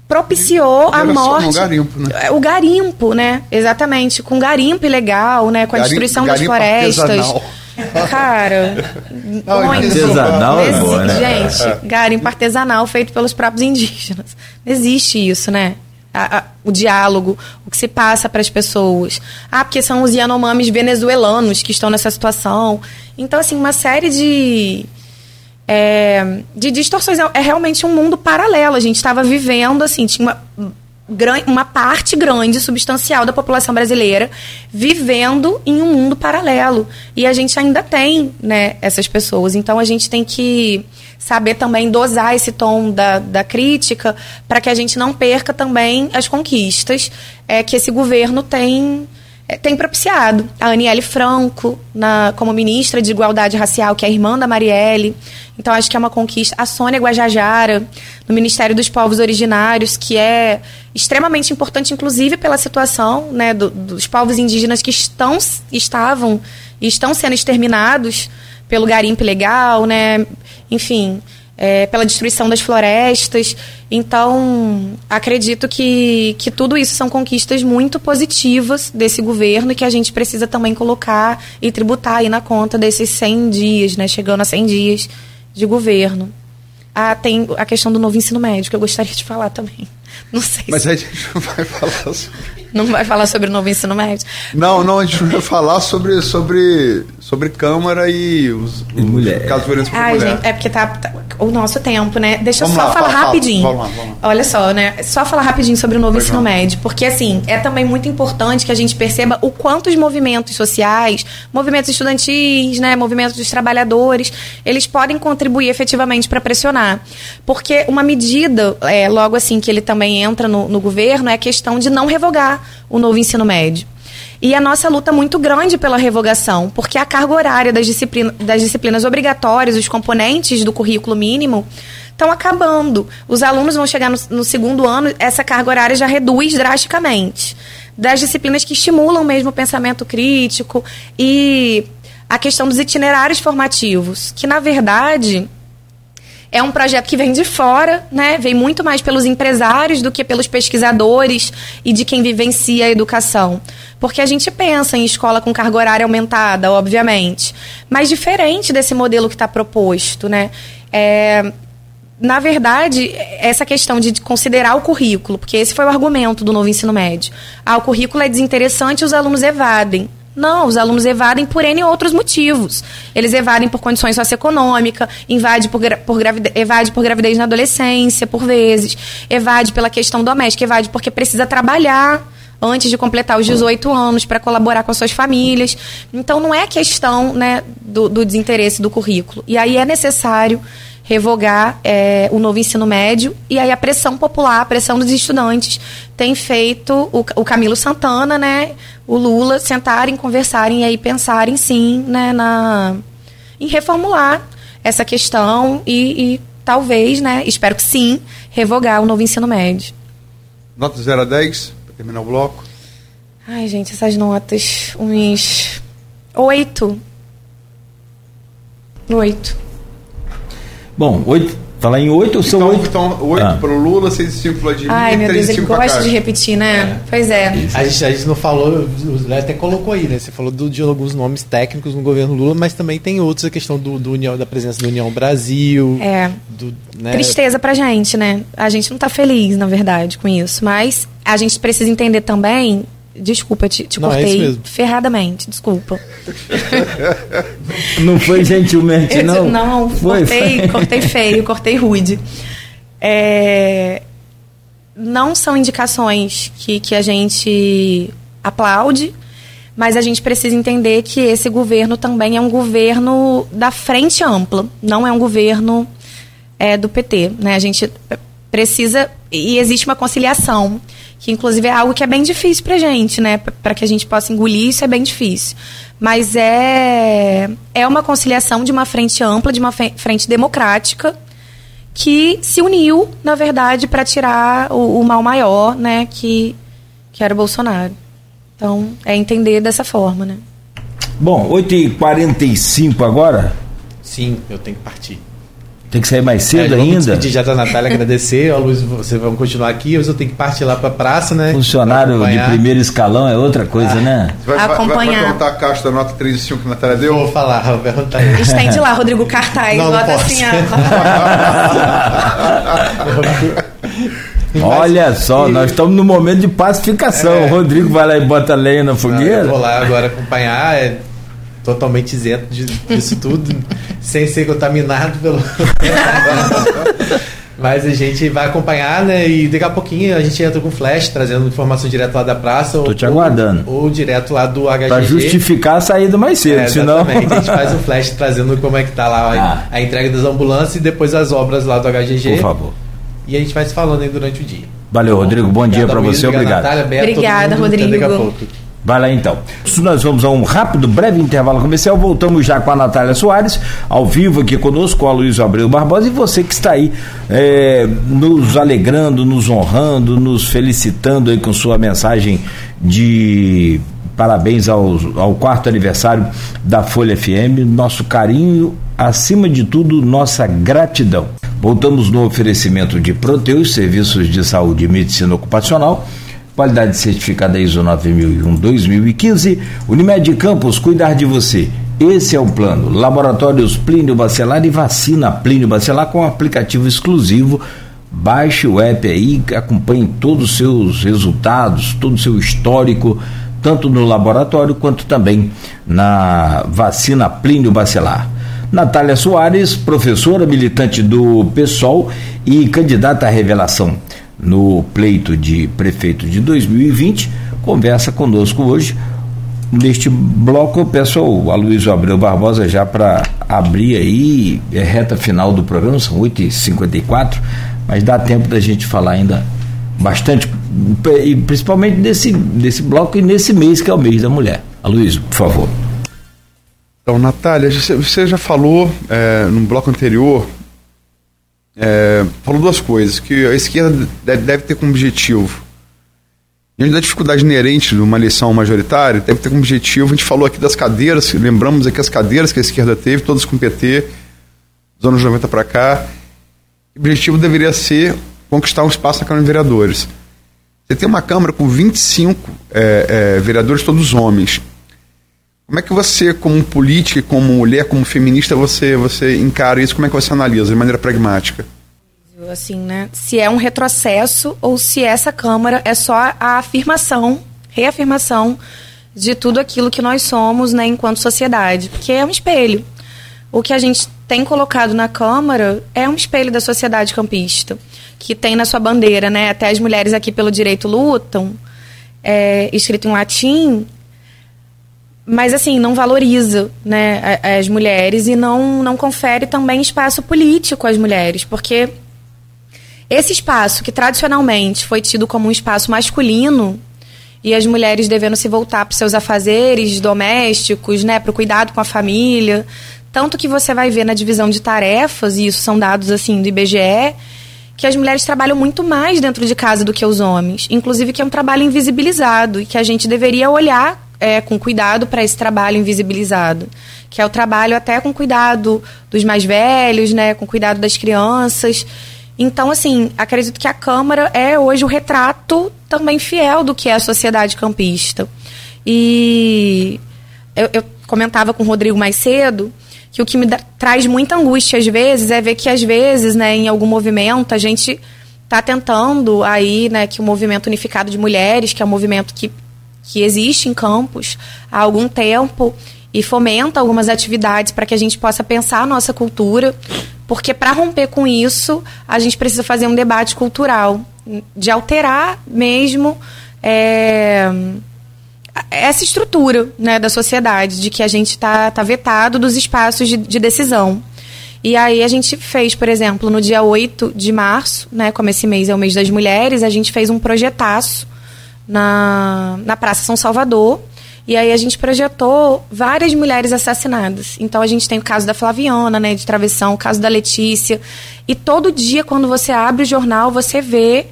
propiciou a morte. Garimpo, né? É, o garimpo, né? Exatamente, com garimpo ilegal, né? Com a garimpo, destruição das florestas. Artesanal. Cara, não, artesanal é boa, né? Gente, garimpo artesanal feito pelos próprios indígenas. Não existe isso, né? A, a, o diálogo, o que se passa para as pessoas. Ah, porque são os Yanomamis venezuelanos que estão nessa situação. Então, assim, uma série de, é, de distorções. É, é realmente um mundo paralelo. A gente estava vivendo, assim, tinha uma, uma parte grande, substancial da população brasileira vivendo em um mundo paralelo. E a gente ainda tem né, essas pessoas. Então, a gente tem que saber também dosar esse tom da, da crítica para que a gente não perca também as conquistas é, que esse governo tem tem propiciado. A Aniele Franco, na, como ministra de Igualdade Racial, que é irmã da Marielle. Então, acho que é uma conquista. A Sônia Guajajara, no Ministério dos Povos Originários, que é extremamente importante, inclusive pela situação né, do, dos povos indígenas que estão, estavam e estão sendo exterminados pelo garimpo ilegal, né? Enfim, é, pela destruição das florestas. Então, acredito que, que tudo isso são conquistas muito positivas desse governo e que a gente precisa também colocar e tributar aí na conta desses 100 dias, né? Chegando a 100 dias de governo. Ah, tem a questão do novo ensino médio, que eu gostaria de falar também. Não sei Mas se... a gente não vai falar sobre. Não vai falar sobre o novo ensino médio? Não, não, a gente vai falar sobre, sobre, sobre Câmara e os, os mulher. casos violentos Ai, mulher. gente, é porque tá, tá, o nosso tempo, né? Deixa vamos eu só lá, falar fala, rapidinho. Fala, vamos lá, vamos lá. Olha só, né? Só falar rapidinho sobre o novo ensino não. médio, porque assim, é também muito importante que a gente perceba o quanto os movimentos sociais, movimentos estudantis, né, movimentos dos trabalhadores, eles podem contribuir efetivamente para pressionar. Porque uma medida, é, logo assim que ele também entra no, no governo, é a questão de não revogar o novo ensino médio. E a nossa luta muito grande pela revogação, porque a carga horária das, disciplina, das disciplinas obrigatórias, os componentes do currículo mínimo, estão acabando. Os alunos vão chegar no, no, segundo ano, essa carga horária já reduz drasticamente. Das disciplinas que estimulam mesmo o pensamento crítico e a questão dos itinerários formativos, que na verdade é um projeto que vem de fora, né? Vem muito mais pelos empresários do que pelos pesquisadores e de quem vivencia a educação. Porque a gente pensa em escola com carga horária aumentada, obviamente. Mas diferente desse modelo que está proposto, né? É, na verdade, essa questão de considerar o currículo, porque esse foi o argumento do novo ensino médio. Ah, o currículo é desinteressante e os alunos evadem. Não, os alunos evadem por N outros motivos. Eles evadem por condições socioeconômicas, invade por, por gravidez, evade por gravidez na adolescência, por vezes, evade pela questão doméstica, evade porque precisa trabalhar antes de completar os 18 anos para colaborar com as suas famílias. Então não é questão né, do, do desinteresse do currículo. E aí é necessário revogar é, o novo ensino médio e aí a pressão popular, a pressão dos estudantes tem feito o, o Camilo Santana, né, o Lula sentarem, conversarem e aí pensarem sim, né, na em reformular essa questão e, e talvez, né, espero que sim, revogar o novo ensino médio. Nota 0 a 10, para terminar o bloco. Ai, gente, essas notas, uns oito. Oito. Bom, oito. Falar em oito ou são então, oito? Então, oito Ah. para o Lula, seis e cinco para o Vladimir, Ai, meu três Deus, e ele cinco para gosta de repetir, né? Pois é. A gente, a gente não falou, o Léo até colocou aí, né? Você falou do- de alguns nomes técnicos no governo Lula, mas também tem outros, a questão do, do União, da presença da União Brasil. É. Do, né? Tristeza pra gente, né? A gente não tá feliz, na verdade, com isso. Mas a gente precisa entender também. Desculpa, te, te Não, é cortei mesmo. ferradamente, desculpa. Não foi gentilmente, não? não, foi. cortei, cortei feio, cortei rude. É, não são indicações que, que a gente aplaude, mas a gente precisa entender que esse governo também é um governo da frente ampla, não é um governo é, do PT. Né? A gente precisa. E existe uma conciliação, que inclusive é algo que é bem difícil pra gente, né? Para que a gente possa engolir, isso é bem difícil. Mas é, é uma conciliação de uma frente ampla, de uma frente democrática, que se uniu, na verdade, para tirar o, o mal maior, né? Que, que era o Bolsonaro. Então, é entender dessa forma, né? Bom, 8h45 agora. Sim, eu tenho que partir. Tem que sair mais cedo É, vamos ainda. despedir já da Natália, agradecer. Ó, Luiz, você vamos continuar aqui, mas eu tenho que partir lá pra praça, né? Funcionário Pra de acompanhar. primeiro escalão é outra coisa, né? Vai, vai, vai, vai Acompanhar. perguntar a caixa da nota 3 e 5 que a Natália Eu deu? vou falar, vou perguntar aí. Estende lá, Rodrigo Cartaz, Não, não bota assim. Olha só, e- nós estamos no momento de pacificação. É. O Rodrigo vai lá e bota lenha na Eu fogueira. vou lá agora acompanhar, é totalmente isento de- disso tudo, sem ser contaminado pelo. Mas a gente vai acompanhar, né? E daqui a pouquinho a gente entra com flash, trazendo informação direto lá da praça. Tô ou- te aguardando. Ou, ou direto lá do HGG. Pra justificar a saída mais cedo, É, senão. exatamente. A gente faz um flash trazendo como é que tá lá a- Ah. a, entrega das ambulâncias e depois as obras lá do HGG. Por favor. E a gente vai se falando aí durante o dia. Valeu, Rodrigo. Bom dia pra Luiz, você. Obrigado. Natália, Beto, todo Obrigada, Rodrigo. Vai lá então. Nós vamos a um rápido, breve intervalo comercial. Voltamos já com a Natália Soares, ao vivo aqui conosco, a Luiz Abreu Barbosa e você que está aí é, nos alegrando, nos honrando, nos felicitando aí com sua mensagem de parabéns ao, ao quarto aniversário da Folha FM. Nosso carinho, acima de tudo, nossa gratidão. Voltamos no oferecimento de Proteus, serviços de saúde e medicina ocupacional. Qualidade certificada ISO 9001-2015. Unimed Campos, cuidar de você. Esse é o plano. Laboratórios Plínio Bacelar e vacina Plínio Bacelar com aplicativo exclusivo. Baixe o app aí, acompanhe todos os seus resultados, todo o seu histórico, tanto no laboratório quanto também na vacina Plínio Bacelar. Natália Soares, professora militante do PSOL e candidata à revelação no pleito de prefeito de 2020, conversa conosco hoje. Neste bloco, eu peço ao Aloysio Abreu Barbosa já para abrir aí, é reta final do programa, são 8h54, mas dá tempo da gente falar ainda bastante, e principalmente nesse, nesse bloco e nesse mês que é o mês da mulher. Aloysio, por favor. Então, Natália, você já falou é, no bloco anterior, é, falou duas coisas, que a esquerda deve, deve ter como objetivo, diante da dificuldade inerente de uma eleição majoritária, deve ter como objetivo, a gente falou aqui das cadeiras, lembramos aqui as cadeiras que a esquerda teve, todas com PT, dos anos 90 para cá, o objetivo deveria ser conquistar um espaço na Câmara de Vereadores. Você tem uma Câmara com 25 é, é, vereadores, todos homens. Como é que você, como política, como mulher, como feminista, você, você encara isso? Como é que você analisa de maneira pragmática? assim, né? Se é um retrocesso ou se essa Câmara é só a afirmação, reafirmação de tudo aquilo que nós somos, né, enquanto sociedade, porque é um espelho. O que a gente tem colocado na Câmara é um espelho da sociedade campista, que tem na sua bandeira, né, até as mulheres aqui pelo direito lutam, é, escrito em latim, mas assim não valoriza né, as mulheres e não, não confere também espaço político às mulheres, porque esse espaço que tradicionalmente foi tido como um espaço masculino e as mulheres devendo se voltar para seus afazeres domésticos, né, para o cuidado com a família, tanto que você vai ver na divisão de tarefas e isso são dados assim do IBGE que as mulheres trabalham muito mais dentro de casa do que os homens, inclusive que é um trabalho invisibilizado e que a gente deveria olhar é, com cuidado para esse trabalho invisibilizado, que é o trabalho até com cuidado dos mais velhos, né, com cuidado das crianças. Então, assim, acredito que a Câmara é hoje o retrato também fiel do que é a sociedade campista. E eu, eu comentava com o Rodrigo mais cedo que o que me dá, traz muita angústia às vezes é ver que às vezes, né, em algum movimento, a gente está tentando aí, né, que o movimento unificado de mulheres, que é um movimento que que existe em campos há algum tempo e fomenta algumas atividades para que a gente possa pensar a nossa cultura, porque para romper com isso, a gente precisa fazer um debate cultural, de alterar mesmo é, essa estrutura né, da sociedade, de que a gente está tá vetado dos espaços de, de, decisão. E aí a gente fez, por exemplo, no dia 8 de março, né, como esse mês é o mês das mulheres, a gente fez um projetaço na, na Praça São Salvador. E aí a gente projetou várias mulheres assassinadas. Então a gente tem o caso da Flaviana, né, de travessão, o caso da Letícia. E todo dia, quando você abre o jornal, você vê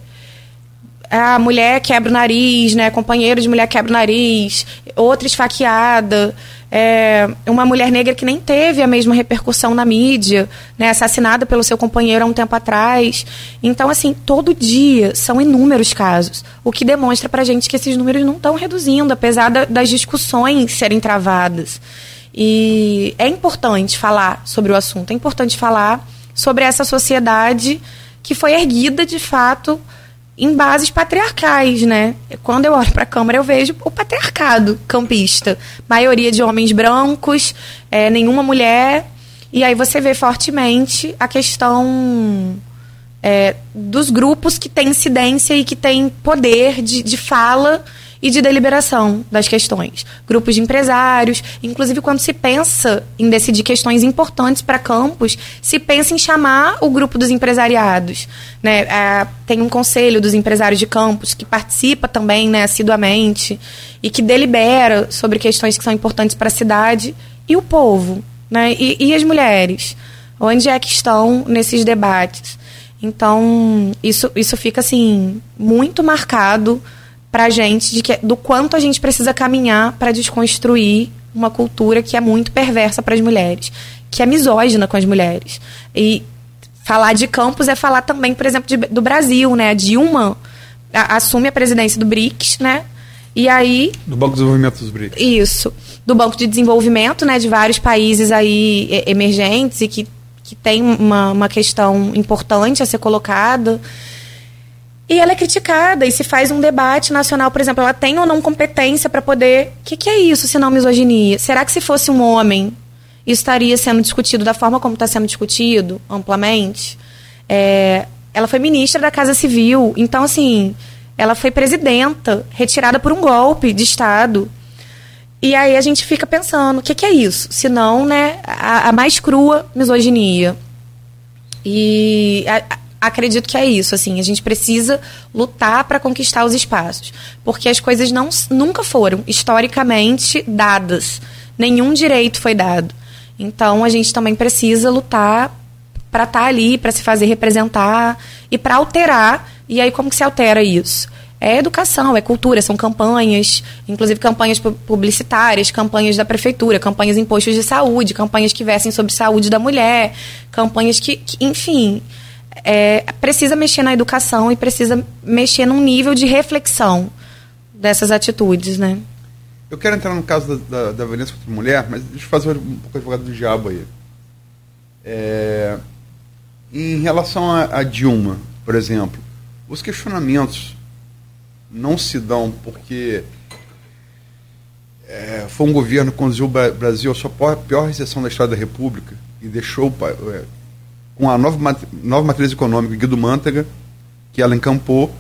a mulher quebra o nariz, né? Companheiro de mulher quebra o nariz, outra esfaqueada é, uma mulher negra que nem teve a mesma repercussão na mídia, né, assassinada pelo seu companheiro há um tempo atrás. Então, assim, todo dia são inúmeros casos, o que demonstra pra gente que esses números não estão reduzindo, apesar da, das discussões serem travadas. E é importante falar sobre o assunto, é importante falar sobre essa sociedade que foi erguida de fato em bases patriarcais, né? Quando eu olho para a Câmara, eu vejo o patriarcado campista. Maioria de homens brancos, é, nenhuma mulher. E aí você vê fortemente a questão é, dos grupos que têm incidência e que têm poder de, de fala e de deliberação das questões. Grupos de empresários, inclusive quando se pensa em decidir questões importantes para campos, se pensa em chamar o grupo dos empresariados. Né? É, tem um conselho dos empresários de campos que participa também né, assiduamente e que delibera sobre questões que são importantes para a cidade. E o povo? Né? E, e as mulheres? Onde é que estão nesses debates? Então, isso, isso fica assim muito marcado pra gente de que, do quanto a gente precisa caminhar para desconstruir uma cultura que é muito perversa para as mulheres, que é misógina com as mulheres. E falar de campos é falar também, por exemplo, de, do Brasil, né? A Dilma a, assume a presidência do BRICS, né? E aí. Do Banco de Desenvolvimento dos BRICS. Isso. Do Banco de Desenvolvimento, né? De vários países aí emergentes e que, que tem uma, uma questão importante a ser colocada. E ela é criticada e se faz um debate nacional, por exemplo, ela tem ou não competência para poder. O que, que, é isso, se não misoginia? Será que se fosse um homem, isso estaria sendo discutido da forma como está sendo discutido, amplamente? É, ela foi ministra da Casa Civil, então, assim, ela foi presidenta, retirada por um golpe de Estado. E aí a gente fica pensando, o que, que, é isso? Se não, né, a, a mais crua misoginia. E a, acredito que é isso, assim, a gente precisa lutar para conquistar os espaços, porque as coisas não, nunca foram historicamente dadas, nenhum direito foi dado. Então a gente também precisa lutar para estar tá ali, para se fazer representar e para alterar. E aí como que se altera isso? É educação, é cultura, são campanhas, inclusive campanhas publicitárias, campanhas da prefeitura, campanhas em postos de saúde, campanhas que versem sobre saúde da mulher, campanhas que, que enfim, é, precisa mexer na educação e precisa mexer num nível de reflexão dessas atitudes, né? Eu quero entrar no caso da, da, da violência contra a mulher, mas deixa eu fazer um pouco advogado do diabo aí. É, em relação a, a Dilma, por exemplo, os questionamentos não se dão porque é, foi um governo que conduziu o Brasil à sua pior recessão da história da República e deixou é, com a nova, nova matriz econômica Guido Mantega, que ela encampou,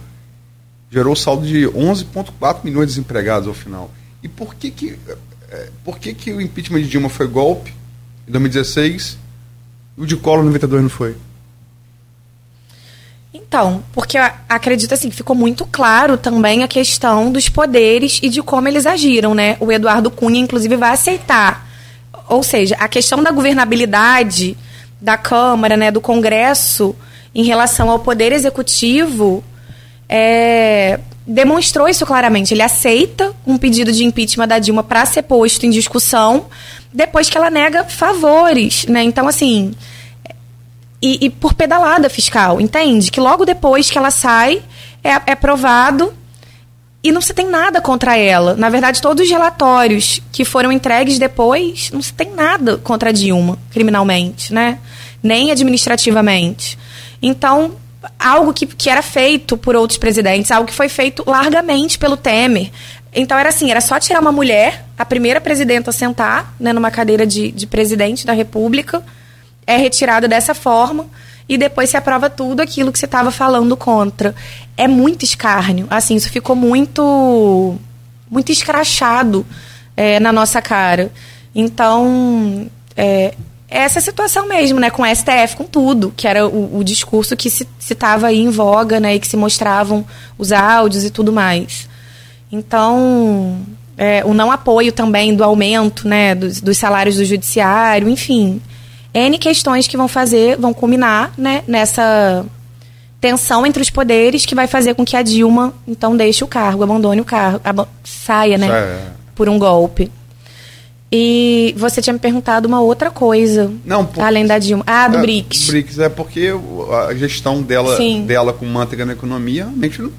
gerou saldo de 11,4 milhões de desempregados ao final. E por que que, é, por que que o impeachment de Dilma foi golpe em 2016 e o de Collor em 92 não foi? Então, porque acredito assim, ficou muito claro também a questão dos poderes e de como eles agiram, né? O Eduardo Cunha, inclusive, vai aceitar. Ou seja, a questão da governabilidade da Câmara, né, do Congresso, em relação ao Poder Executivo, é, demonstrou isso claramente. Ele aceita um pedido de impeachment da Dilma para ser posto em discussão depois que ela nega favores, né? Então, assim, e, e, por pedalada fiscal, entende? Que logo depois que ela sai, é, é provado e não se tem nada contra ela. Na verdade, todos os relatórios que foram entregues depois, não se tem nada contra Dilma, criminalmente, né? Nem administrativamente. Então, algo que, que era feito por outros presidentes, algo que foi feito largamente pelo Temer. Então, era assim, era só tirar uma mulher, a primeira presidenta a sentar né, numa cadeira de, de presidente da República, é retirado dessa forma e depois se aprova tudo aquilo que você estava falando contra. É muito escárnio. Assim, isso ficou muito muito escrachado é, na nossa cara. Então, é, é essa situação mesmo, né? Com o STF, com tudo, que era o, o discurso que se estava aí em voga, né? E que se mostravam os áudios e tudo mais. Então, é, o não apoio também do aumento, né? Dos, dos salários do judiciário, enfim. N questões que vão fazer, vão culminar né, nessa tensão entre os poderes que vai fazer com que a Dilma, então, deixe o cargo, abandone o cargo, ab saia, né? É. Por um golpe. E você tinha me perguntado uma outra coisa. Não, por... além da Dilma. Ah, do é, BRICS. BRICS é porque a gestão dela, dela com manteiga na economia realmente não.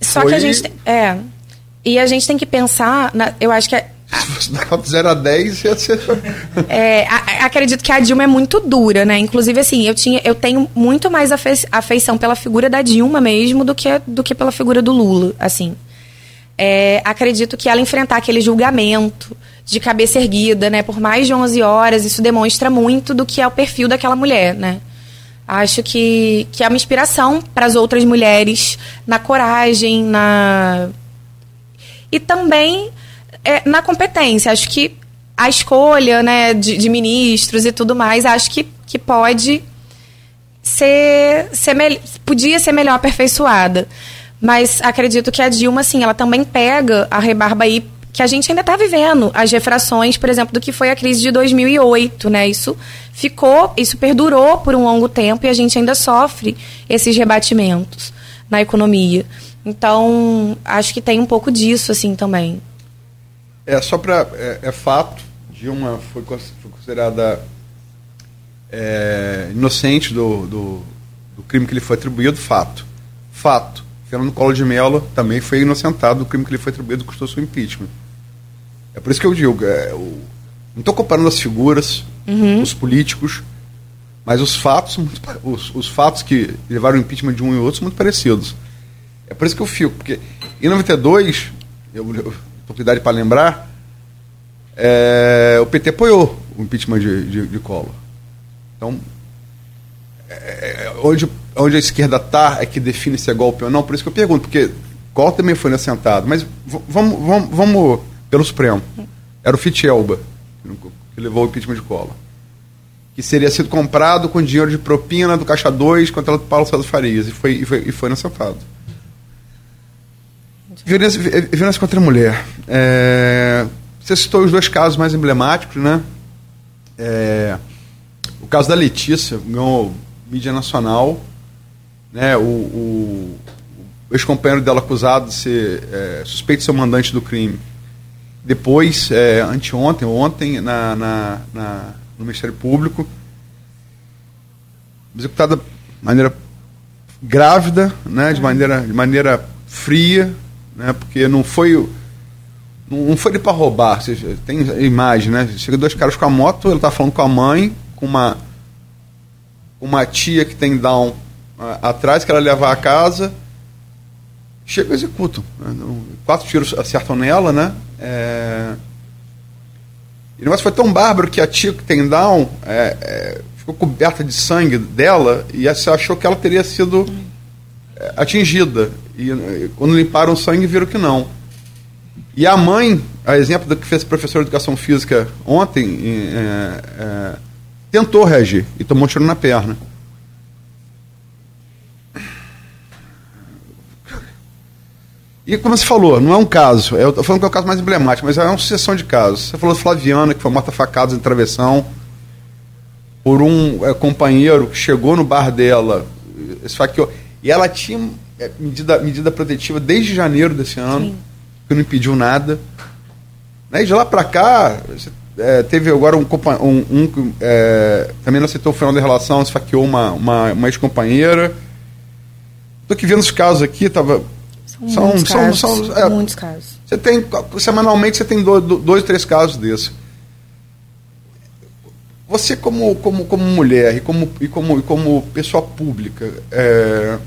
Só Foi... que a gente. É. E a gente tem que pensar. Na, eu acho que se dar 0 a 10, ia ser. Acredito que a Dilma é muito dura, né? Inclusive, assim, eu, tinha, eu tenho muito mais afe, afeição pela figura da Dilma mesmo do que, do que pela figura do Lula, assim. É, acredito que ela enfrentar aquele julgamento de cabeça erguida, né, por mais de 11 horas, isso demonstra muito do que é o perfil daquela mulher, né? Acho que, que é uma inspiração para as outras mulheres na coragem, na. E também é, na competência. Acho que a escolha né, de, de, ministros e tudo mais, acho que, que pode ser, ser podia ser melhor aperfeiçoada. Mas acredito que a Dilma, assim, ela também pega a rebarba aí que a gente ainda está vivendo as refrações, por exemplo, do que foi a crise de 2008, né? Isso ficou, isso perdurou por um longo tempo e a gente ainda sofre esses rebatimentos na economia. Então, acho que tem um pouco disso, assim, também. É, só para. É, é, fato, Dilma foi, foi considerada é, inocente do, do, do, crime que lhe foi atribuído, fato. Fato. Fernando Collor de Mello também foi inocentado do crime que lhe foi atribuído, custou seu impeachment. É por isso que eu digo, é, o, não estou comparando as figuras, uhum. os políticos, mas os fatos, os, os fatos que levaram o impeachment de um e outro são muito parecidos. É por isso que eu fico, porque em 92, eu, eu oportunidade para lembrar, é, o PT apoiou o impeachment de, de, de Collor. Então, é, é, onde, onde a esquerda está é que define se é golpe ou não, por isso que eu pergunto, porque Collor também foi assentado, mas vamos, vamos, vamos pelo Supremo. Era o Fitzgelba que levou o impeachment de Collor. Que seria sido comprado com dinheiro de propina do Caixa 2 contra o Paulo César Farias, e foi, e foi, e foi inocentado. Violência, violência contra a mulher. É, você citou os dois casos mais emblemáticos, né? É, o caso da Letícia ganhou mídia nacional, né? O, o, o ex-companheiro dela acusado de ser é, suspeito de ser o mandante do crime. Depois, é, anteontem, ontem, na, na, na, no Ministério Público, executada de maneira grávida, né? De maneira, de maneira fria, né? Porque não foi não foi para roubar, tem imagem, né? Chega dois caras com a moto, ele tá falando com a mãe, com uma uma tia que tem down atrás que ela leva a casa, chega e executam. Quatro tiros acertam nela, né? É... E o negócio foi tão bárbaro que a tia que tem Down é, é, ficou coberta de sangue dela e achou que ela teria sido atingida. E, quando limparam o sangue, viram que não. E a mãe, a exemplo do que fez o professor de educação física ontem, é, é, tentou reagir e tomou um tiro na perna. E como você falou, não é um caso, eu estou falando que é o caso mais emblemático, mas é uma sucessão de casos. Você falou de Flaviana, que foi morta facadas em travessão, por um é, companheiro que chegou no bar dela, esfaqueou. E ela tinha é, medida, medida protetiva desde janeiro desse ano, Sim. que não impediu nada. Né? E de lá para cá, é, teve agora um, um, um é, também não aceitou o final da relação, esfaqueou uma, uma, uma ex-companheira. Estou que vendo os casos aqui, tava são, são, muitos são, casos. São, é, muitos casos. Você tem, semanalmente, você tem dois, dois três casos desses. Você, como, como, como mulher e como, e como, e como pessoa pública, é,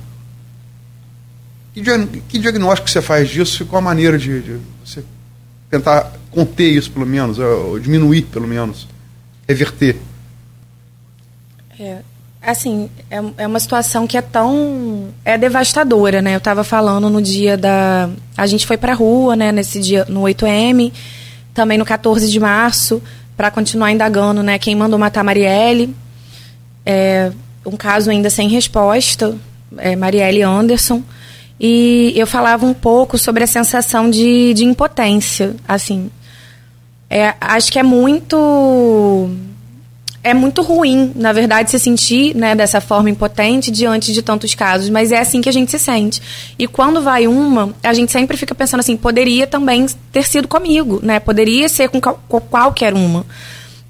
que, que diagnóstico você faz disso e qual a maneira de, de você tentar conter isso, pelo menos, ou diminuir, pelo menos, reverter? É, assim, é, é uma situação que é tão. é devastadora, né? Eu estava falando no dia da. A gente foi pra rua, né, nesse dia, no 8M, também no 14 de março, para continuar indagando, né, quem mandou matar Marielle. É, um caso ainda sem resposta, é, Marielle Anderson. E eu falava um pouco sobre a sensação de, de impotência, assim. É, acho que é muito é muito ruim, na verdade, se sentir né, dessa forma impotente diante de tantos casos, mas é assim que a gente se sente. E quando vai uma, a gente sempre fica pensando assim, poderia também ter sido comigo, né? Poderia ser com, com qualquer uma.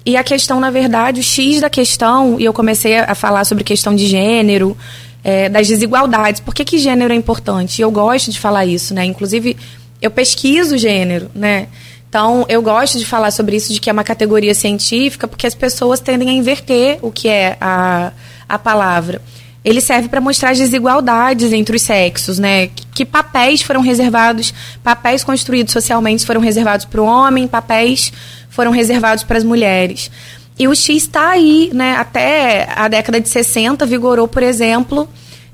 E a questão, na verdade, o X da questão, e eu comecei a falar sobre questão de gênero, é, das desigualdades. Por que, que gênero é importante? Eu gosto de falar isso, né? Inclusive, eu pesquiso gênero, né? Então, eu gosto de falar sobre isso, de que é uma categoria científica, porque as pessoas tendem a inverter o que é a, a palavra. Ele serve para mostrar as desigualdades entre os sexos, né? Que, que papéis foram reservados, papéis construídos socialmente foram reservados para o homem, papéis foram reservados para as mulheres. E o X está aí, né? Até a década de 60 vigorou, por exemplo,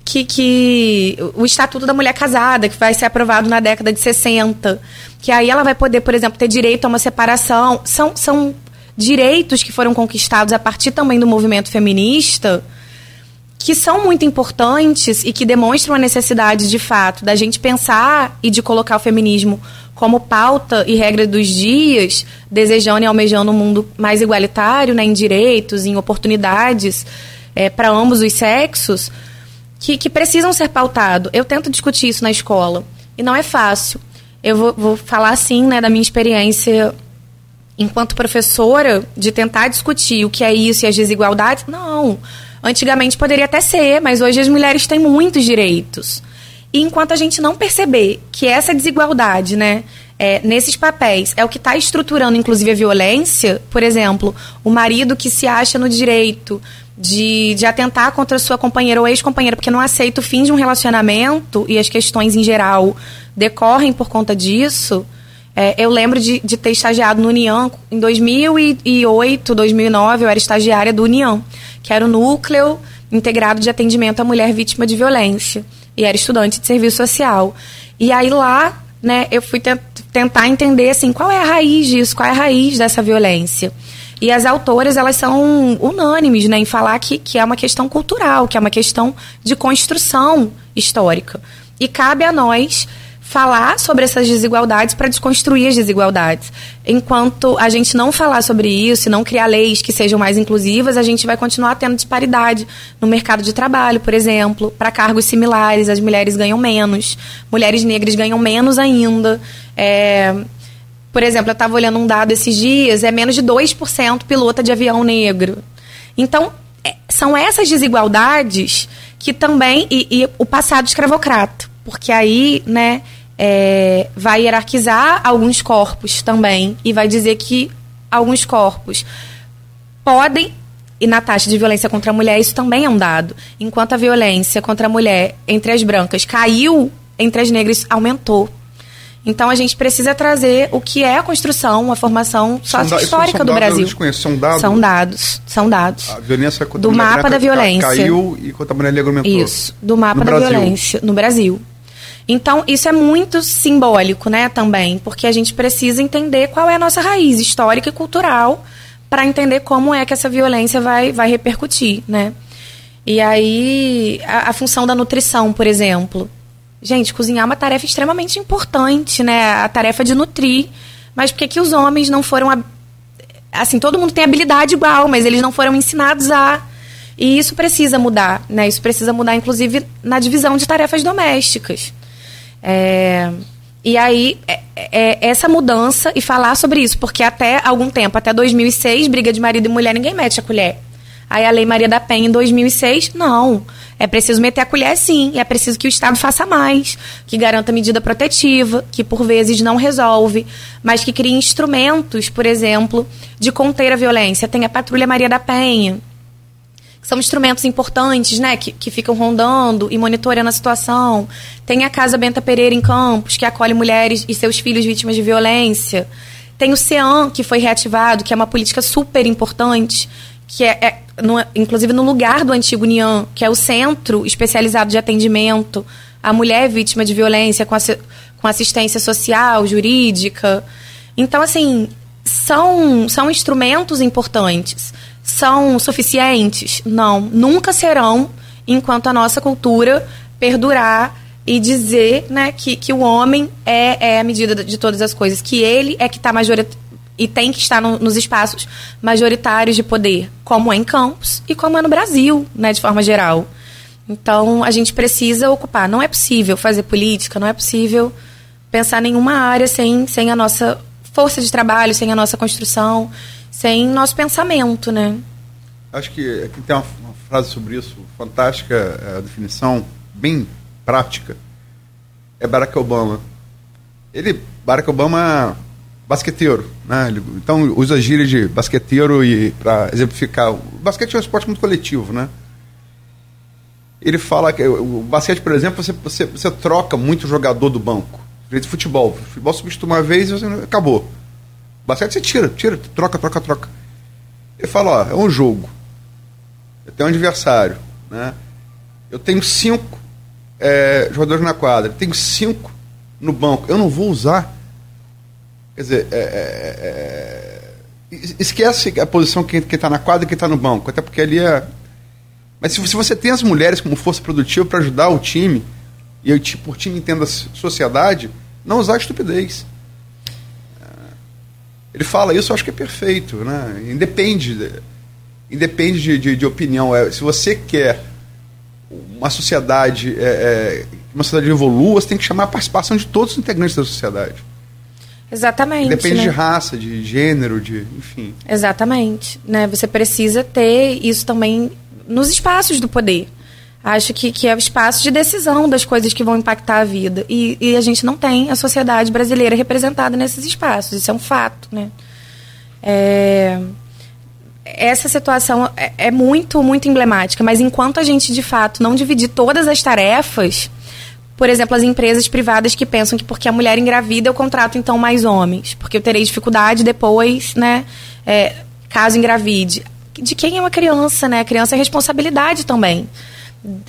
que, que o Estatuto da Mulher Casada, que vai ser aprovado na década de 60, que aí ela vai poder, por exemplo, ter direito a uma separação. São, são direitos que foram conquistados a partir também do movimento feminista, que são muito importantes e que demonstram a necessidade, de fato, da gente pensar e de colocar o feminismo como pauta e regra dos dias, desejando e almejando um mundo mais igualitário né, em direitos, em oportunidades é, para ambos os sexos que, que precisam ser pautados. Eu tento discutir isso na escola e não é fácil. Eu vou, vou falar assim, né, da minha experiência enquanto professora de tentar discutir o que é isso e as desigualdades. Não. Antigamente poderia até ser, mas hoje as mulheres têm muitos direitos. E enquanto a gente não perceber que essa desigualdade, né, é, nesses papéis é o que está estruturando, inclusive, a violência, por exemplo, o marido que se acha no direito de, de atentar contra sua companheira ou ex-companheira, porque não aceita o fim de um relacionamento e as questões em geral decorrem por conta disso. É, eu lembro de, de ter estagiado no União em 2008, 2009, eu era estagiária do União, que era o núcleo integrado de atendimento à mulher vítima de violência. E era estudante de serviço social. E aí lá, né, eu fui tentar entender assim, qual é a raiz disso, qual é a raiz dessa violência. E as autoras, elas são unânimes né, em falar que, que é uma questão cultural, que é uma questão de construção histórica. E cabe a nós falar sobre essas desigualdades para desconstruir as desigualdades. Enquanto a gente não falar sobre isso e não criar leis que sejam mais inclusivas, a gente vai continuar tendo disparidade no mercado de trabalho, por exemplo. Para cargos similares, as mulheres ganham menos, mulheres negras ganham menos ainda. É, por exemplo, eu estava olhando um dado esses dias, é menos de 2% pilota de avião negro. Então, é, são essas desigualdades que também. E, e, o passado escravocrata. Porque aí, né, é, vai hierarquizar alguns corpos também. E vai dizer que alguns corpos podem. E na taxa de violência contra a mulher, isso também é um dado. Enquanto a violência contra a mulher entre as brancas caiu, entre as negras aumentou. Então a gente precisa trazer o que é a construção, a formação sócio-histórica do Brasil. São dados? São dados, são dados. A violência contra do a mulher mapa da violência. Caiu e contra a mulher negra aumentou. Isso, do mapa no da Brasil. violência no Brasil. Então, isso é muito simbólico, né, também, porque a gente precisa entender qual é a nossa raiz histórica e cultural para entender como é que essa violência vai, vai repercutir, né? E aí, a, a função da nutrição, por exemplo. Gente, cozinhar é uma tarefa extremamente importante, né? A tarefa de nutrir. Mas por que, que os homens não foram. Assim, todo mundo tem habilidade igual, mas eles não foram ensinados a. E isso precisa mudar, né? Isso precisa mudar, inclusive, na divisão de tarefas domésticas. É, E aí, é- é- essa mudança e falar sobre isso, porque até algum tempo, até 2006, briga de marido e mulher, ninguém mete a colher. Aí a Lei Maria da Penha em 2006, não. É preciso meter a colher sim, e é preciso que o Estado faça mais, que garanta medida protetiva, que por vezes não resolve, mas que crie instrumentos, por exemplo, de conter a violência. Tem a Patrulha Maria da Penha, são instrumentos importantes, né, que, que ficam rondando e monitorando a situação. Tem a Casa Benta Pereira em Campos, que acolhe mulheres e seus filhos vítimas de violência. Tem o CEAM, que foi reativado, que é uma política super importante, que é, é no- inclusive no lugar do antigo NIAM, que é o Centro Especializado de Atendimento à Mulher Vítima de Violência, com, com assistência social, jurídica. Então, assim, são, são instrumentos importantes. São suficientes? Não. Nunca serão, enquanto a nossa cultura perdurar e dizer né, que, que o homem é, é a medida de todas as coisas, que ele é que está majoritariamente e tem que estar no- nos espaços majoritários de poder, como é em Campos e como é no Brasil, né, de forma geral. Então, a gente precisa ocupar. Não é possível fazer política, não é possível pensar nenhuma área sem, sem a nossa força de trabalho, sem a nossa construção, sem nosso pensamento, né? Acho que tem uma, uma frase sobre isso, fantástica é, a definição, bem prática. É Barack Obama. Ele, Barack Obama, basqueteiro, né? Ele, então usa gíria de basqueteiro e para exemplificar. O basquete é um esporte muito coletivo, né? Ele fala que o basquete, por exemplo, você, você, você troca muito jogador do banco. Diferente de futebol. Futebol substitui uma vez e acabou. Basquete você tira, tira, troca, troca, troca. Ele fala, ó, é um jogo. Eu tenho um adversário, né? Eu tenho cinco é, jogadores na quadra, tenho cinco no banco. Eu não vou usar. Quer dizer, é, é, é, es- esquece a posição que está na quadra e quem está no banco, até porque ali é. Mas se, se você tem as mulheres como força produtiva para ajudar o time, e eu por time entenda a so- sociedade, não usar estupidez. Ele fala isso, eu acho que é perfeito, né? Independe, de- independe de, de, de opinião. É, se você quer uma sociedade, é, é, que uma sociedade evolua, você tem que chamar a participação de todos os integrantes da sociedade. Exatamente. Depende né? de raça, de gênero, de enfim. Exatamente. Né? Você precisa ter isso também nos espaços do poder. Acho que, que é o espaço de decisão das coisas que vão impactar a vida. E, e a gente não tem a sociedade brasileira representada nesses espaços. Isso é um fato. Né? É, essa situação é, é muito, muito emblemática. Mas enquanto a gente, de fato, não dividir todas as tarefas, por exemplo, as empresas privadas que pensam que porque a mulher engravida eu contrato então mais homens, porque eu terei dificuldade depois, né, é, caso engravide. De quem é uma criança, né? A criança é responsabilidade também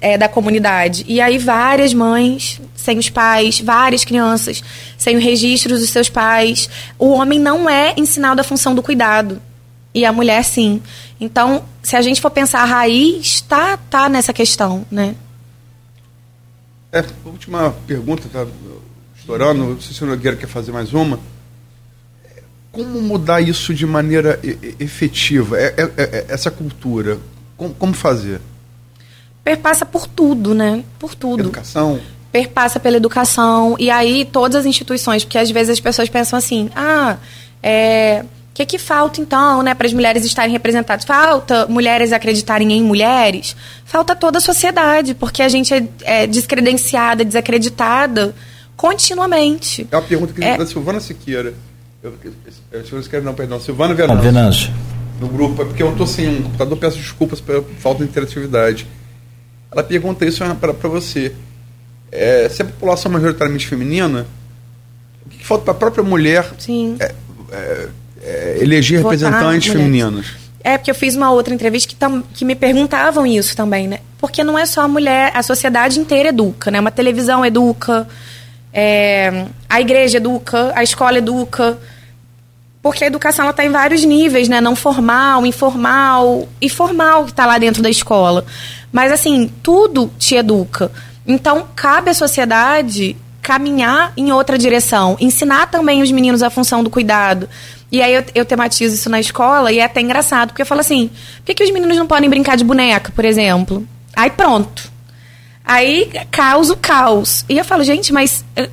é, da comunidade. E aí várias mães sem os pais, várias crianças sem o registro dos seus pais. O homem não é ensinado a função do cuidado. E a mulher sim. Então, se a gente for pensar a raiz, tá, tá nessa questão, né? É, última pergunta, tá estourando, não sei se o Nogueira quer fazer mais uma. Como mudar isso de maneira efetiva? É, é- é- essa cultura, como, como fazer? Perpassa por tudo, né? Por tudo. Educação? perpassa pela educação e aí todas as instituições, porque às vezes as pessoas pensam assim, ah, é, o que que falta então, né, para as mulheres estarem representadas? Falta mulheres acreditarem em mulheres? Falta toda a sociedade, porque a gente é, é descredenciada, desacreditada continuamente. É uma pergunta que É. da Silvana Siqueira. Eu, eu, Silvana Siqueira, não, perdão, Silvana Venâncio. Venâncio. no grupo, é porque eu estou sem um computador, peço desculpas pela falta de interatividade. Ela pergunta isso para você. É, se a população é majoritariamente feminina, o que, falta para a própria mulher Sim. é, é, é, eleger Votar representantes mulheres. femininos. É, porque eu fiz uma outra entrevista que, tam, que me perguntavam isso também, né? Porque não é só a mulher, a sociedade inteira educa, né? Uma televisão educa, é, a igreja educa, a escola educa. Porque a educação ela está em vários níveis, né? Não formal, informal e formal que está lá dentro da escola. Mas assim, tudo te educa. Então, cabe à sociedade caminhar em outra direção, ensinar também os meninos a função do cuidado. E aí eu, eu tematizo isso na escola e é até engraçado, porque eu falo assim, por que, que os meninos não podem brincar de boneca, por exemplo? Aí pronto. Aí causa o caos. E eu falo, gente, mas eh,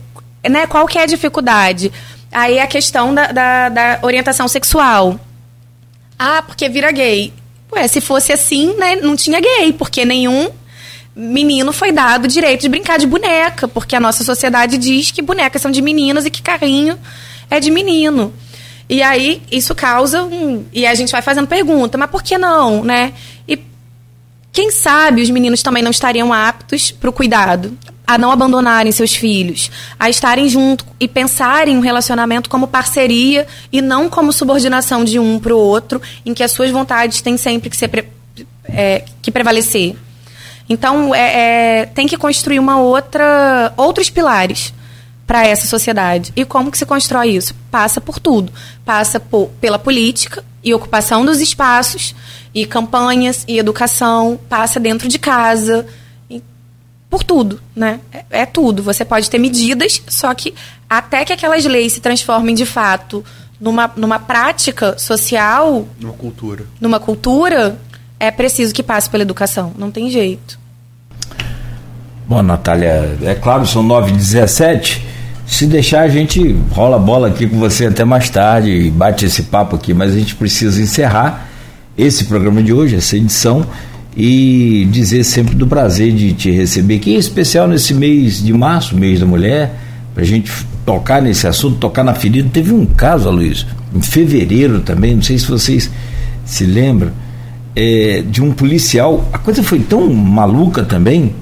né, qual que é a dificuldade? Aí a questão da, da, da orientação sexual. Ah, porque vira gay. Ué, se fosse assim, né, não tinha gay, porque nenhum menino foi dado o direito de brincar de boneca, porque a nossa sociedade diz que bonecas são de meninas e que carrinho é de menino. E aí isso causa um. E a gente vai fazendo pergunta, mas por que não, né? E quem sabe os meninos também não estariam aptos para o cuidado, a não abandonarem seus filhos, a estarem junto e pensarem um relacionamento como parceria e não como subordinação de um para o outro, em que as suas vontades têm sempre que ser pre- é, que prevalecer. Então é, é, tem que construir uma outra outros pilares para essa sociedade. E como que se constrói isso? Passa por tudo. Passa por, pela política e ocupação dos espaços, e campanhas, e educação, passa dentro de casa, por tudo, né? É, é tudo. Você pode ter medidas, só que até que aquelas leis se transformem de fato numa, numa prática social, Numa cultura. numa cultura, é preciso que passe pela educação. Não tem jeito. Bom, Natália, é claro, são 9 h 17 Se deixar, a gente rola a bola aqui com você até mais tarde e bate esse papo aqui, mas a gente precisa encerrar esse programa de hoje, essa edição, e dizer sempre do prazer de te receber aqui, em especial nesse mês de março, mês da mulher, para a gente tocar nesse assunto, tocar na ferida. Teve um caso, Luiz, em fevereiro também, não sei se vocês se lembram, é, de um policial. A coisa foi tão maluca também.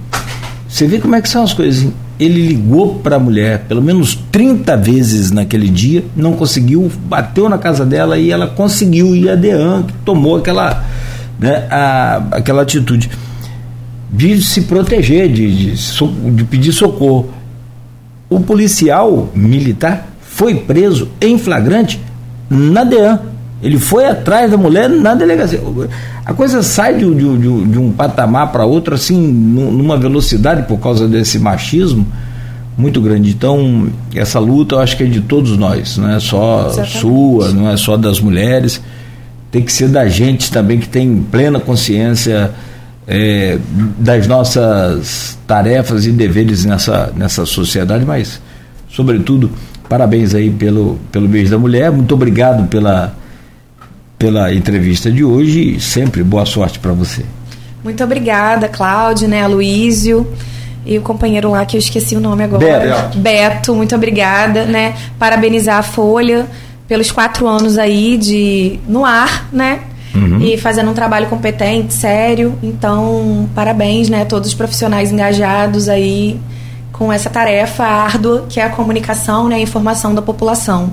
Você vê como é que são as coisas. Ele ligou para a mulher pelo menos 30 vezes naquele dia, não conseguiu, bateu na casa dela e ela conseguiu. E a Dean que tomou aquela, né, a, aquela atitude de se proteger, de, de, de pedir socorro. O policial militar foi preso em flagrante na DEAN. Ele foi atrás da mulher na delegacia. A coisa sai de, de- de- de um patamar para outro, assim, nu- numa velocidade por causa desse machismo muito grande. Então, essa luta eu acho que é de todos nós, não é só Exatamente. sua, não é só das mulheres, tem que ser da gente também que tem plena consciência é, das nossas tarefas e deveres nessa, nessa sociedade, mas, sobretudo, parabéns aí pelo, pelo mês da mulher, muito obrigado pela, pela entrevista de hoje e sempre boa sorte para você. Muito obrigada, Cláudio, né, Aloísio e o companheiro lá que eu esqueci o nome agora. Beto. Beto, muito obrigada, né? Parabenizar a Folha pelos quatro anos aí de no ar, né? E fazendo um trabalho competente, sério. Então, parabéns, né, todos os profissionais engajados aí com essa tarefa árdua que é a comunicação, né, a informação da população.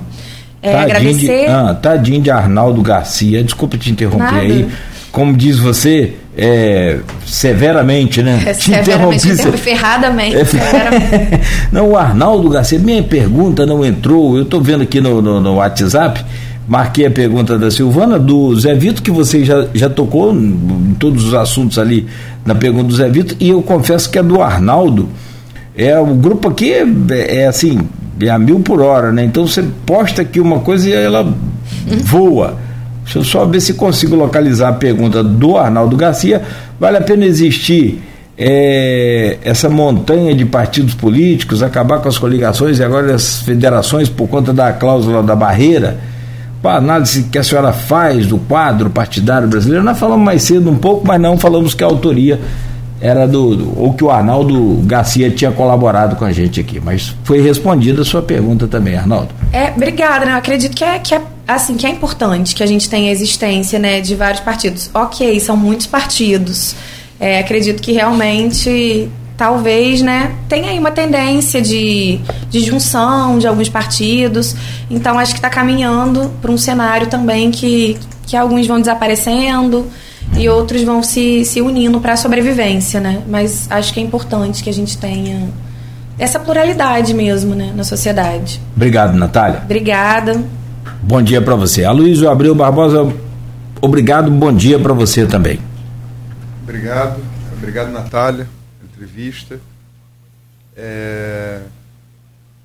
É, Tadinho agradecer. De, ah, tadinho de Arnaldo Garcia, desculpa te interromper Nada. aí. Como diz você, é, severamente, né? É, Te severamente, interrompi, ferradamente, É, severamente. não, o Arnaldo Garcia, minha pergunta não entrou. Eu estou vendo aqui no, no, no WhatsApp, marquei a pergunta da Silvana, do Zé Vitor, que você já, já tocou em, todos os assuntos ali na pergunta do Zé Vitor, e eu confesso que a do Arnaldo, é o grupo aqui é, é assim, é a mil por hora, né? Então você posta aqui uma coisa e ela voa. Deixa eu só ver se consigo localizar a pergunta do Arnaldo Garcia. Vale a pena existir é, essa montanha de partidos políticos, acabar com as coligações e agora as federações por conta da cláusula da barreira? Para a análise que a senhora faz do quadro partidário brasileiro, nós falamos mais cedo um pouco, mas não falamos que a autoria era do, do- ou que o Arnaldo Garcia tinha colaborado com a gente aqui, mas foi respondida a sua pergunta também, Arnaldo. É, obrigada, né? Eu acredito que é, que é assim, que é importante que a gente tenha a existência, né, de vários partidos. Ok, são muitos partidos. É, acredito que realmente talvez, né, tenha aí uma tendência de, de junção de alguns partidos. Então acho que está caminhando para um cenário também que, que alguns vão desaparecendo e outros vão se, se unindo para a sobrevivência, né? Mas acho que é importante que a gente tenha essa pluralidade mesmo, né, na sociedade. Obrigado, Natália. Obrigada. Bom dia para você. Aloysio Abreu Barbosa, obrigado, bom dia para você também. Obrigado, obrigado, Natália entrevista. É...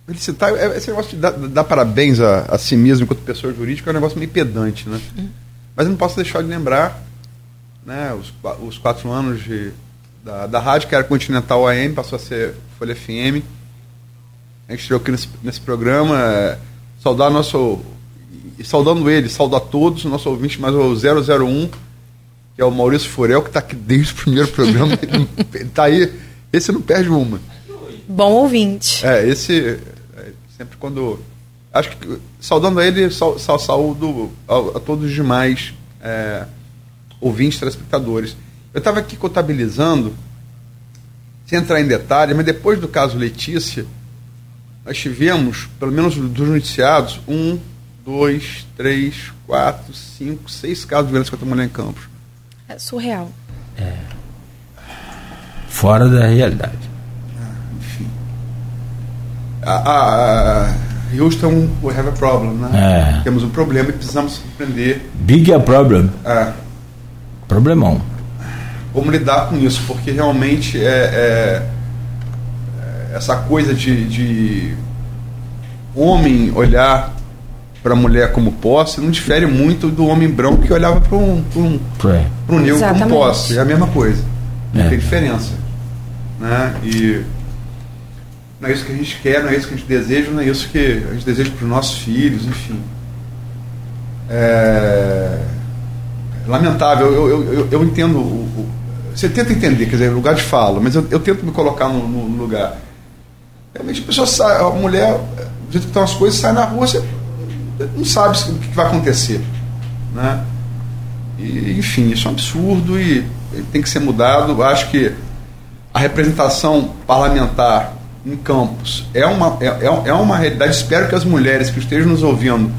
Felicitar, é, esse negócio de dar, dar parabéns a, a, si mesmo enquanto pessoa jurídica é um negócio meio pedante, né? Uhum. Mas eu não posso deixar de lembrar né, os, os quatro anos de, da, da rádio, que era Continental AM, passou a ser Folha FM. A gente estreou aqui nesse, nesse programa. É, saudar nosso. E saudando ele, saudar todos, nosso ouvinte, mais o 001, que é o Maurício Furel, que está aqui desde o primeiro programa. ele está aí esse não perde uma. Bom ouvinte. É, esse. É, sempre quando. Acho que, saudando ele, sal, sal, saúdo a, a, todos os demais é, ouvintes, telespectadores. Eu estava aqui contabilizando, sem entrar em detalhe, mas depois do caso Letícia, nós tivemos, pelo menos dos noticiados, um, dois, três, quatro, cinco, seis casos de violência contra a mulher em Campos. É surreal. É fora da realidade. Enfim. A, Houston, we have a problem, né? É. Temos um problema e precisamos compreender. Big a problem. É. Problemão. Como lidar com isso? Porque realmente é, é, é essa coisa de, de homem olhar para a mulher como posse não difere muito do homem branco que olhava para um, um, um negro como posse. É a mesma coisa. Não é. tem diferença. Né? E não é isso que a gente quer, não é isso que a gente deseja, não é isso que a gente deseja para os nossos filhos, enfim. É lamentável, eu, eu, eu, eu entendo. O, o, você tenta entender, quer dizer, lugar de fala, mas eu, eu tento me colocar no, no, lugar. Realmente a pessoa sai, a mulher, do jeito que estão as coisas, sai na rua, você não sabe o que vai acontecer. Né? E, enfim, isso é um absurdo e tem que ser mudado. Acho que a representação parlamentar em campos é uma, é, é, é uma realidade. Espero que as mulheres que estejam nos ouvindo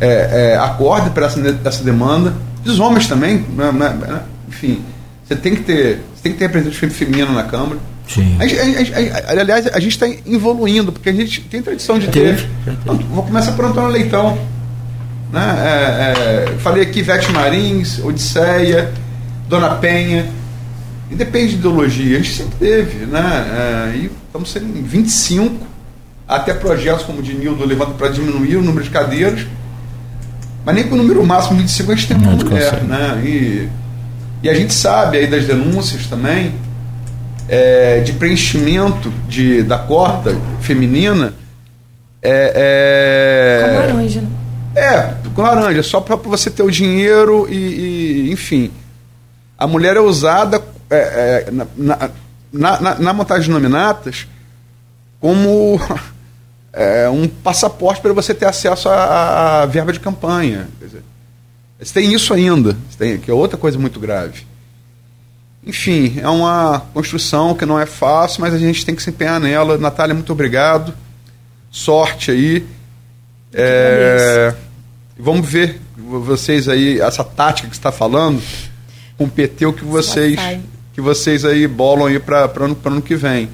é, é, acordem para essa, essa demanda. Os homens também, né, né, né, enfim, você tem que ter, você tem que ter representatividade feminina na Câmara. Sim. A, a, a, aliás, a gente está evoluindo, porque a gente tem tradição de ter. Então, vou começar por Antônio Leitão. Né? É, é, falei aqui Vete Marins, Odisseia, Dona Penha. E depende de ideologia, a gente sempre teve, né? É, e estamos sendo em 25, até projetos como o de Nildo levando para diminuir o número de cadeiras, mas nem com o número máximo de 25 a gente tem uma mulher, né? E, e a gente sabe aí das denúncias também é, de preenchimento de, da corda feminina. É, é, com laranja, né? É, com laranja, só para você ter o dinheiro e, e, enfim. A mulher é usada é, é, na, na, na, na, montagem de nominatas como é, um passaporte para você ter acesso à, verba de campanha. Quer dizer, você tem isso ainda, tem, que é outra coisa muito grave. Enfim, é uma construção que não é fácil, mas a gente tem que se empenhar nela. Natália, muito obrigado. Sorte aí. É, vamos ver vocês aí, essa tática que está falando, com o PT, o que vocês que vocês aí bolam aí para o ano, ano que vem.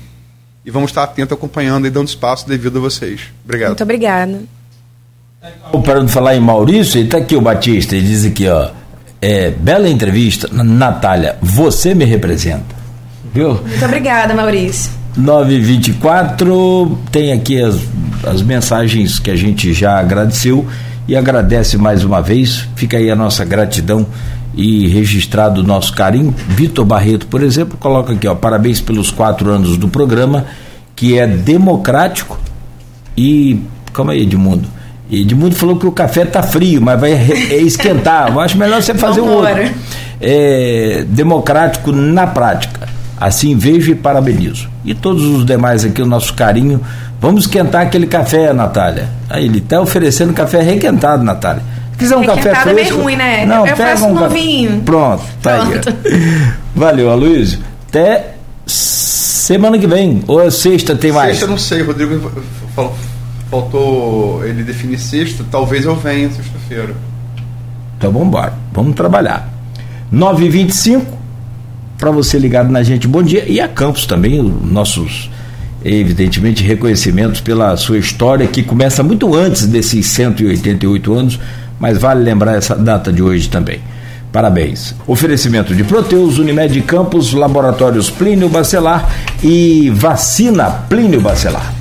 E vamos estar atentos acompanhando e dando espaço devido a vocês. Obrigado. Muito obrigada. Para falar em Maurício, ele está aqui o Batista, ele diz aqui, ó. É, bela entrevista, Natália, você me representa. Viu? Muito obrigada, Maurício. 924, tem aqui as, as mensagens que a gente já agradeceu e agradece mais uma vez. Fica aí a nossa gratidão e registrado o nosso carinho. Vitor Barreto, por exemplo, coloca aqui, ó, parabéns pelos quatro anos do programa, que é democrático e. Calma aí, Edmundo. Edmundo falou que o café tá frio, mas vai esquentar. Eu acho melhor você fazer o outro. É, democrático na prática. Assim vejo e parabenizo. E todos os demais aqui, o nosso carinho. Vamos esquentar aquele café, Natália. Aí ele está oferecendo café requentado, Natália quiser um café fresco. é meio ruim, né? Não, eu pega um vinho. Pronto, tá Pronto. aí. Valeu, Aloysio. Até Semana que vem, ou é sexta tem mais? Sexta eu não sei, Rodrigo falou, faltou ele definir sexta, talvez eu venha sexta-feira. Então vamos embora, vamos trabalhar. 9h25, para você ligado na gente, bom dia. E a Campos também, nossos, evidentemente, reconhecimentos pela sua história, que começa muito antes desses 188 anos, mas vale lembrar essa data de hoje também. Parabéns. Oferecimento de Proteus, Unimed Campos, Laboratórios Plínio Bacelar e Vacina Plínio Bacelar.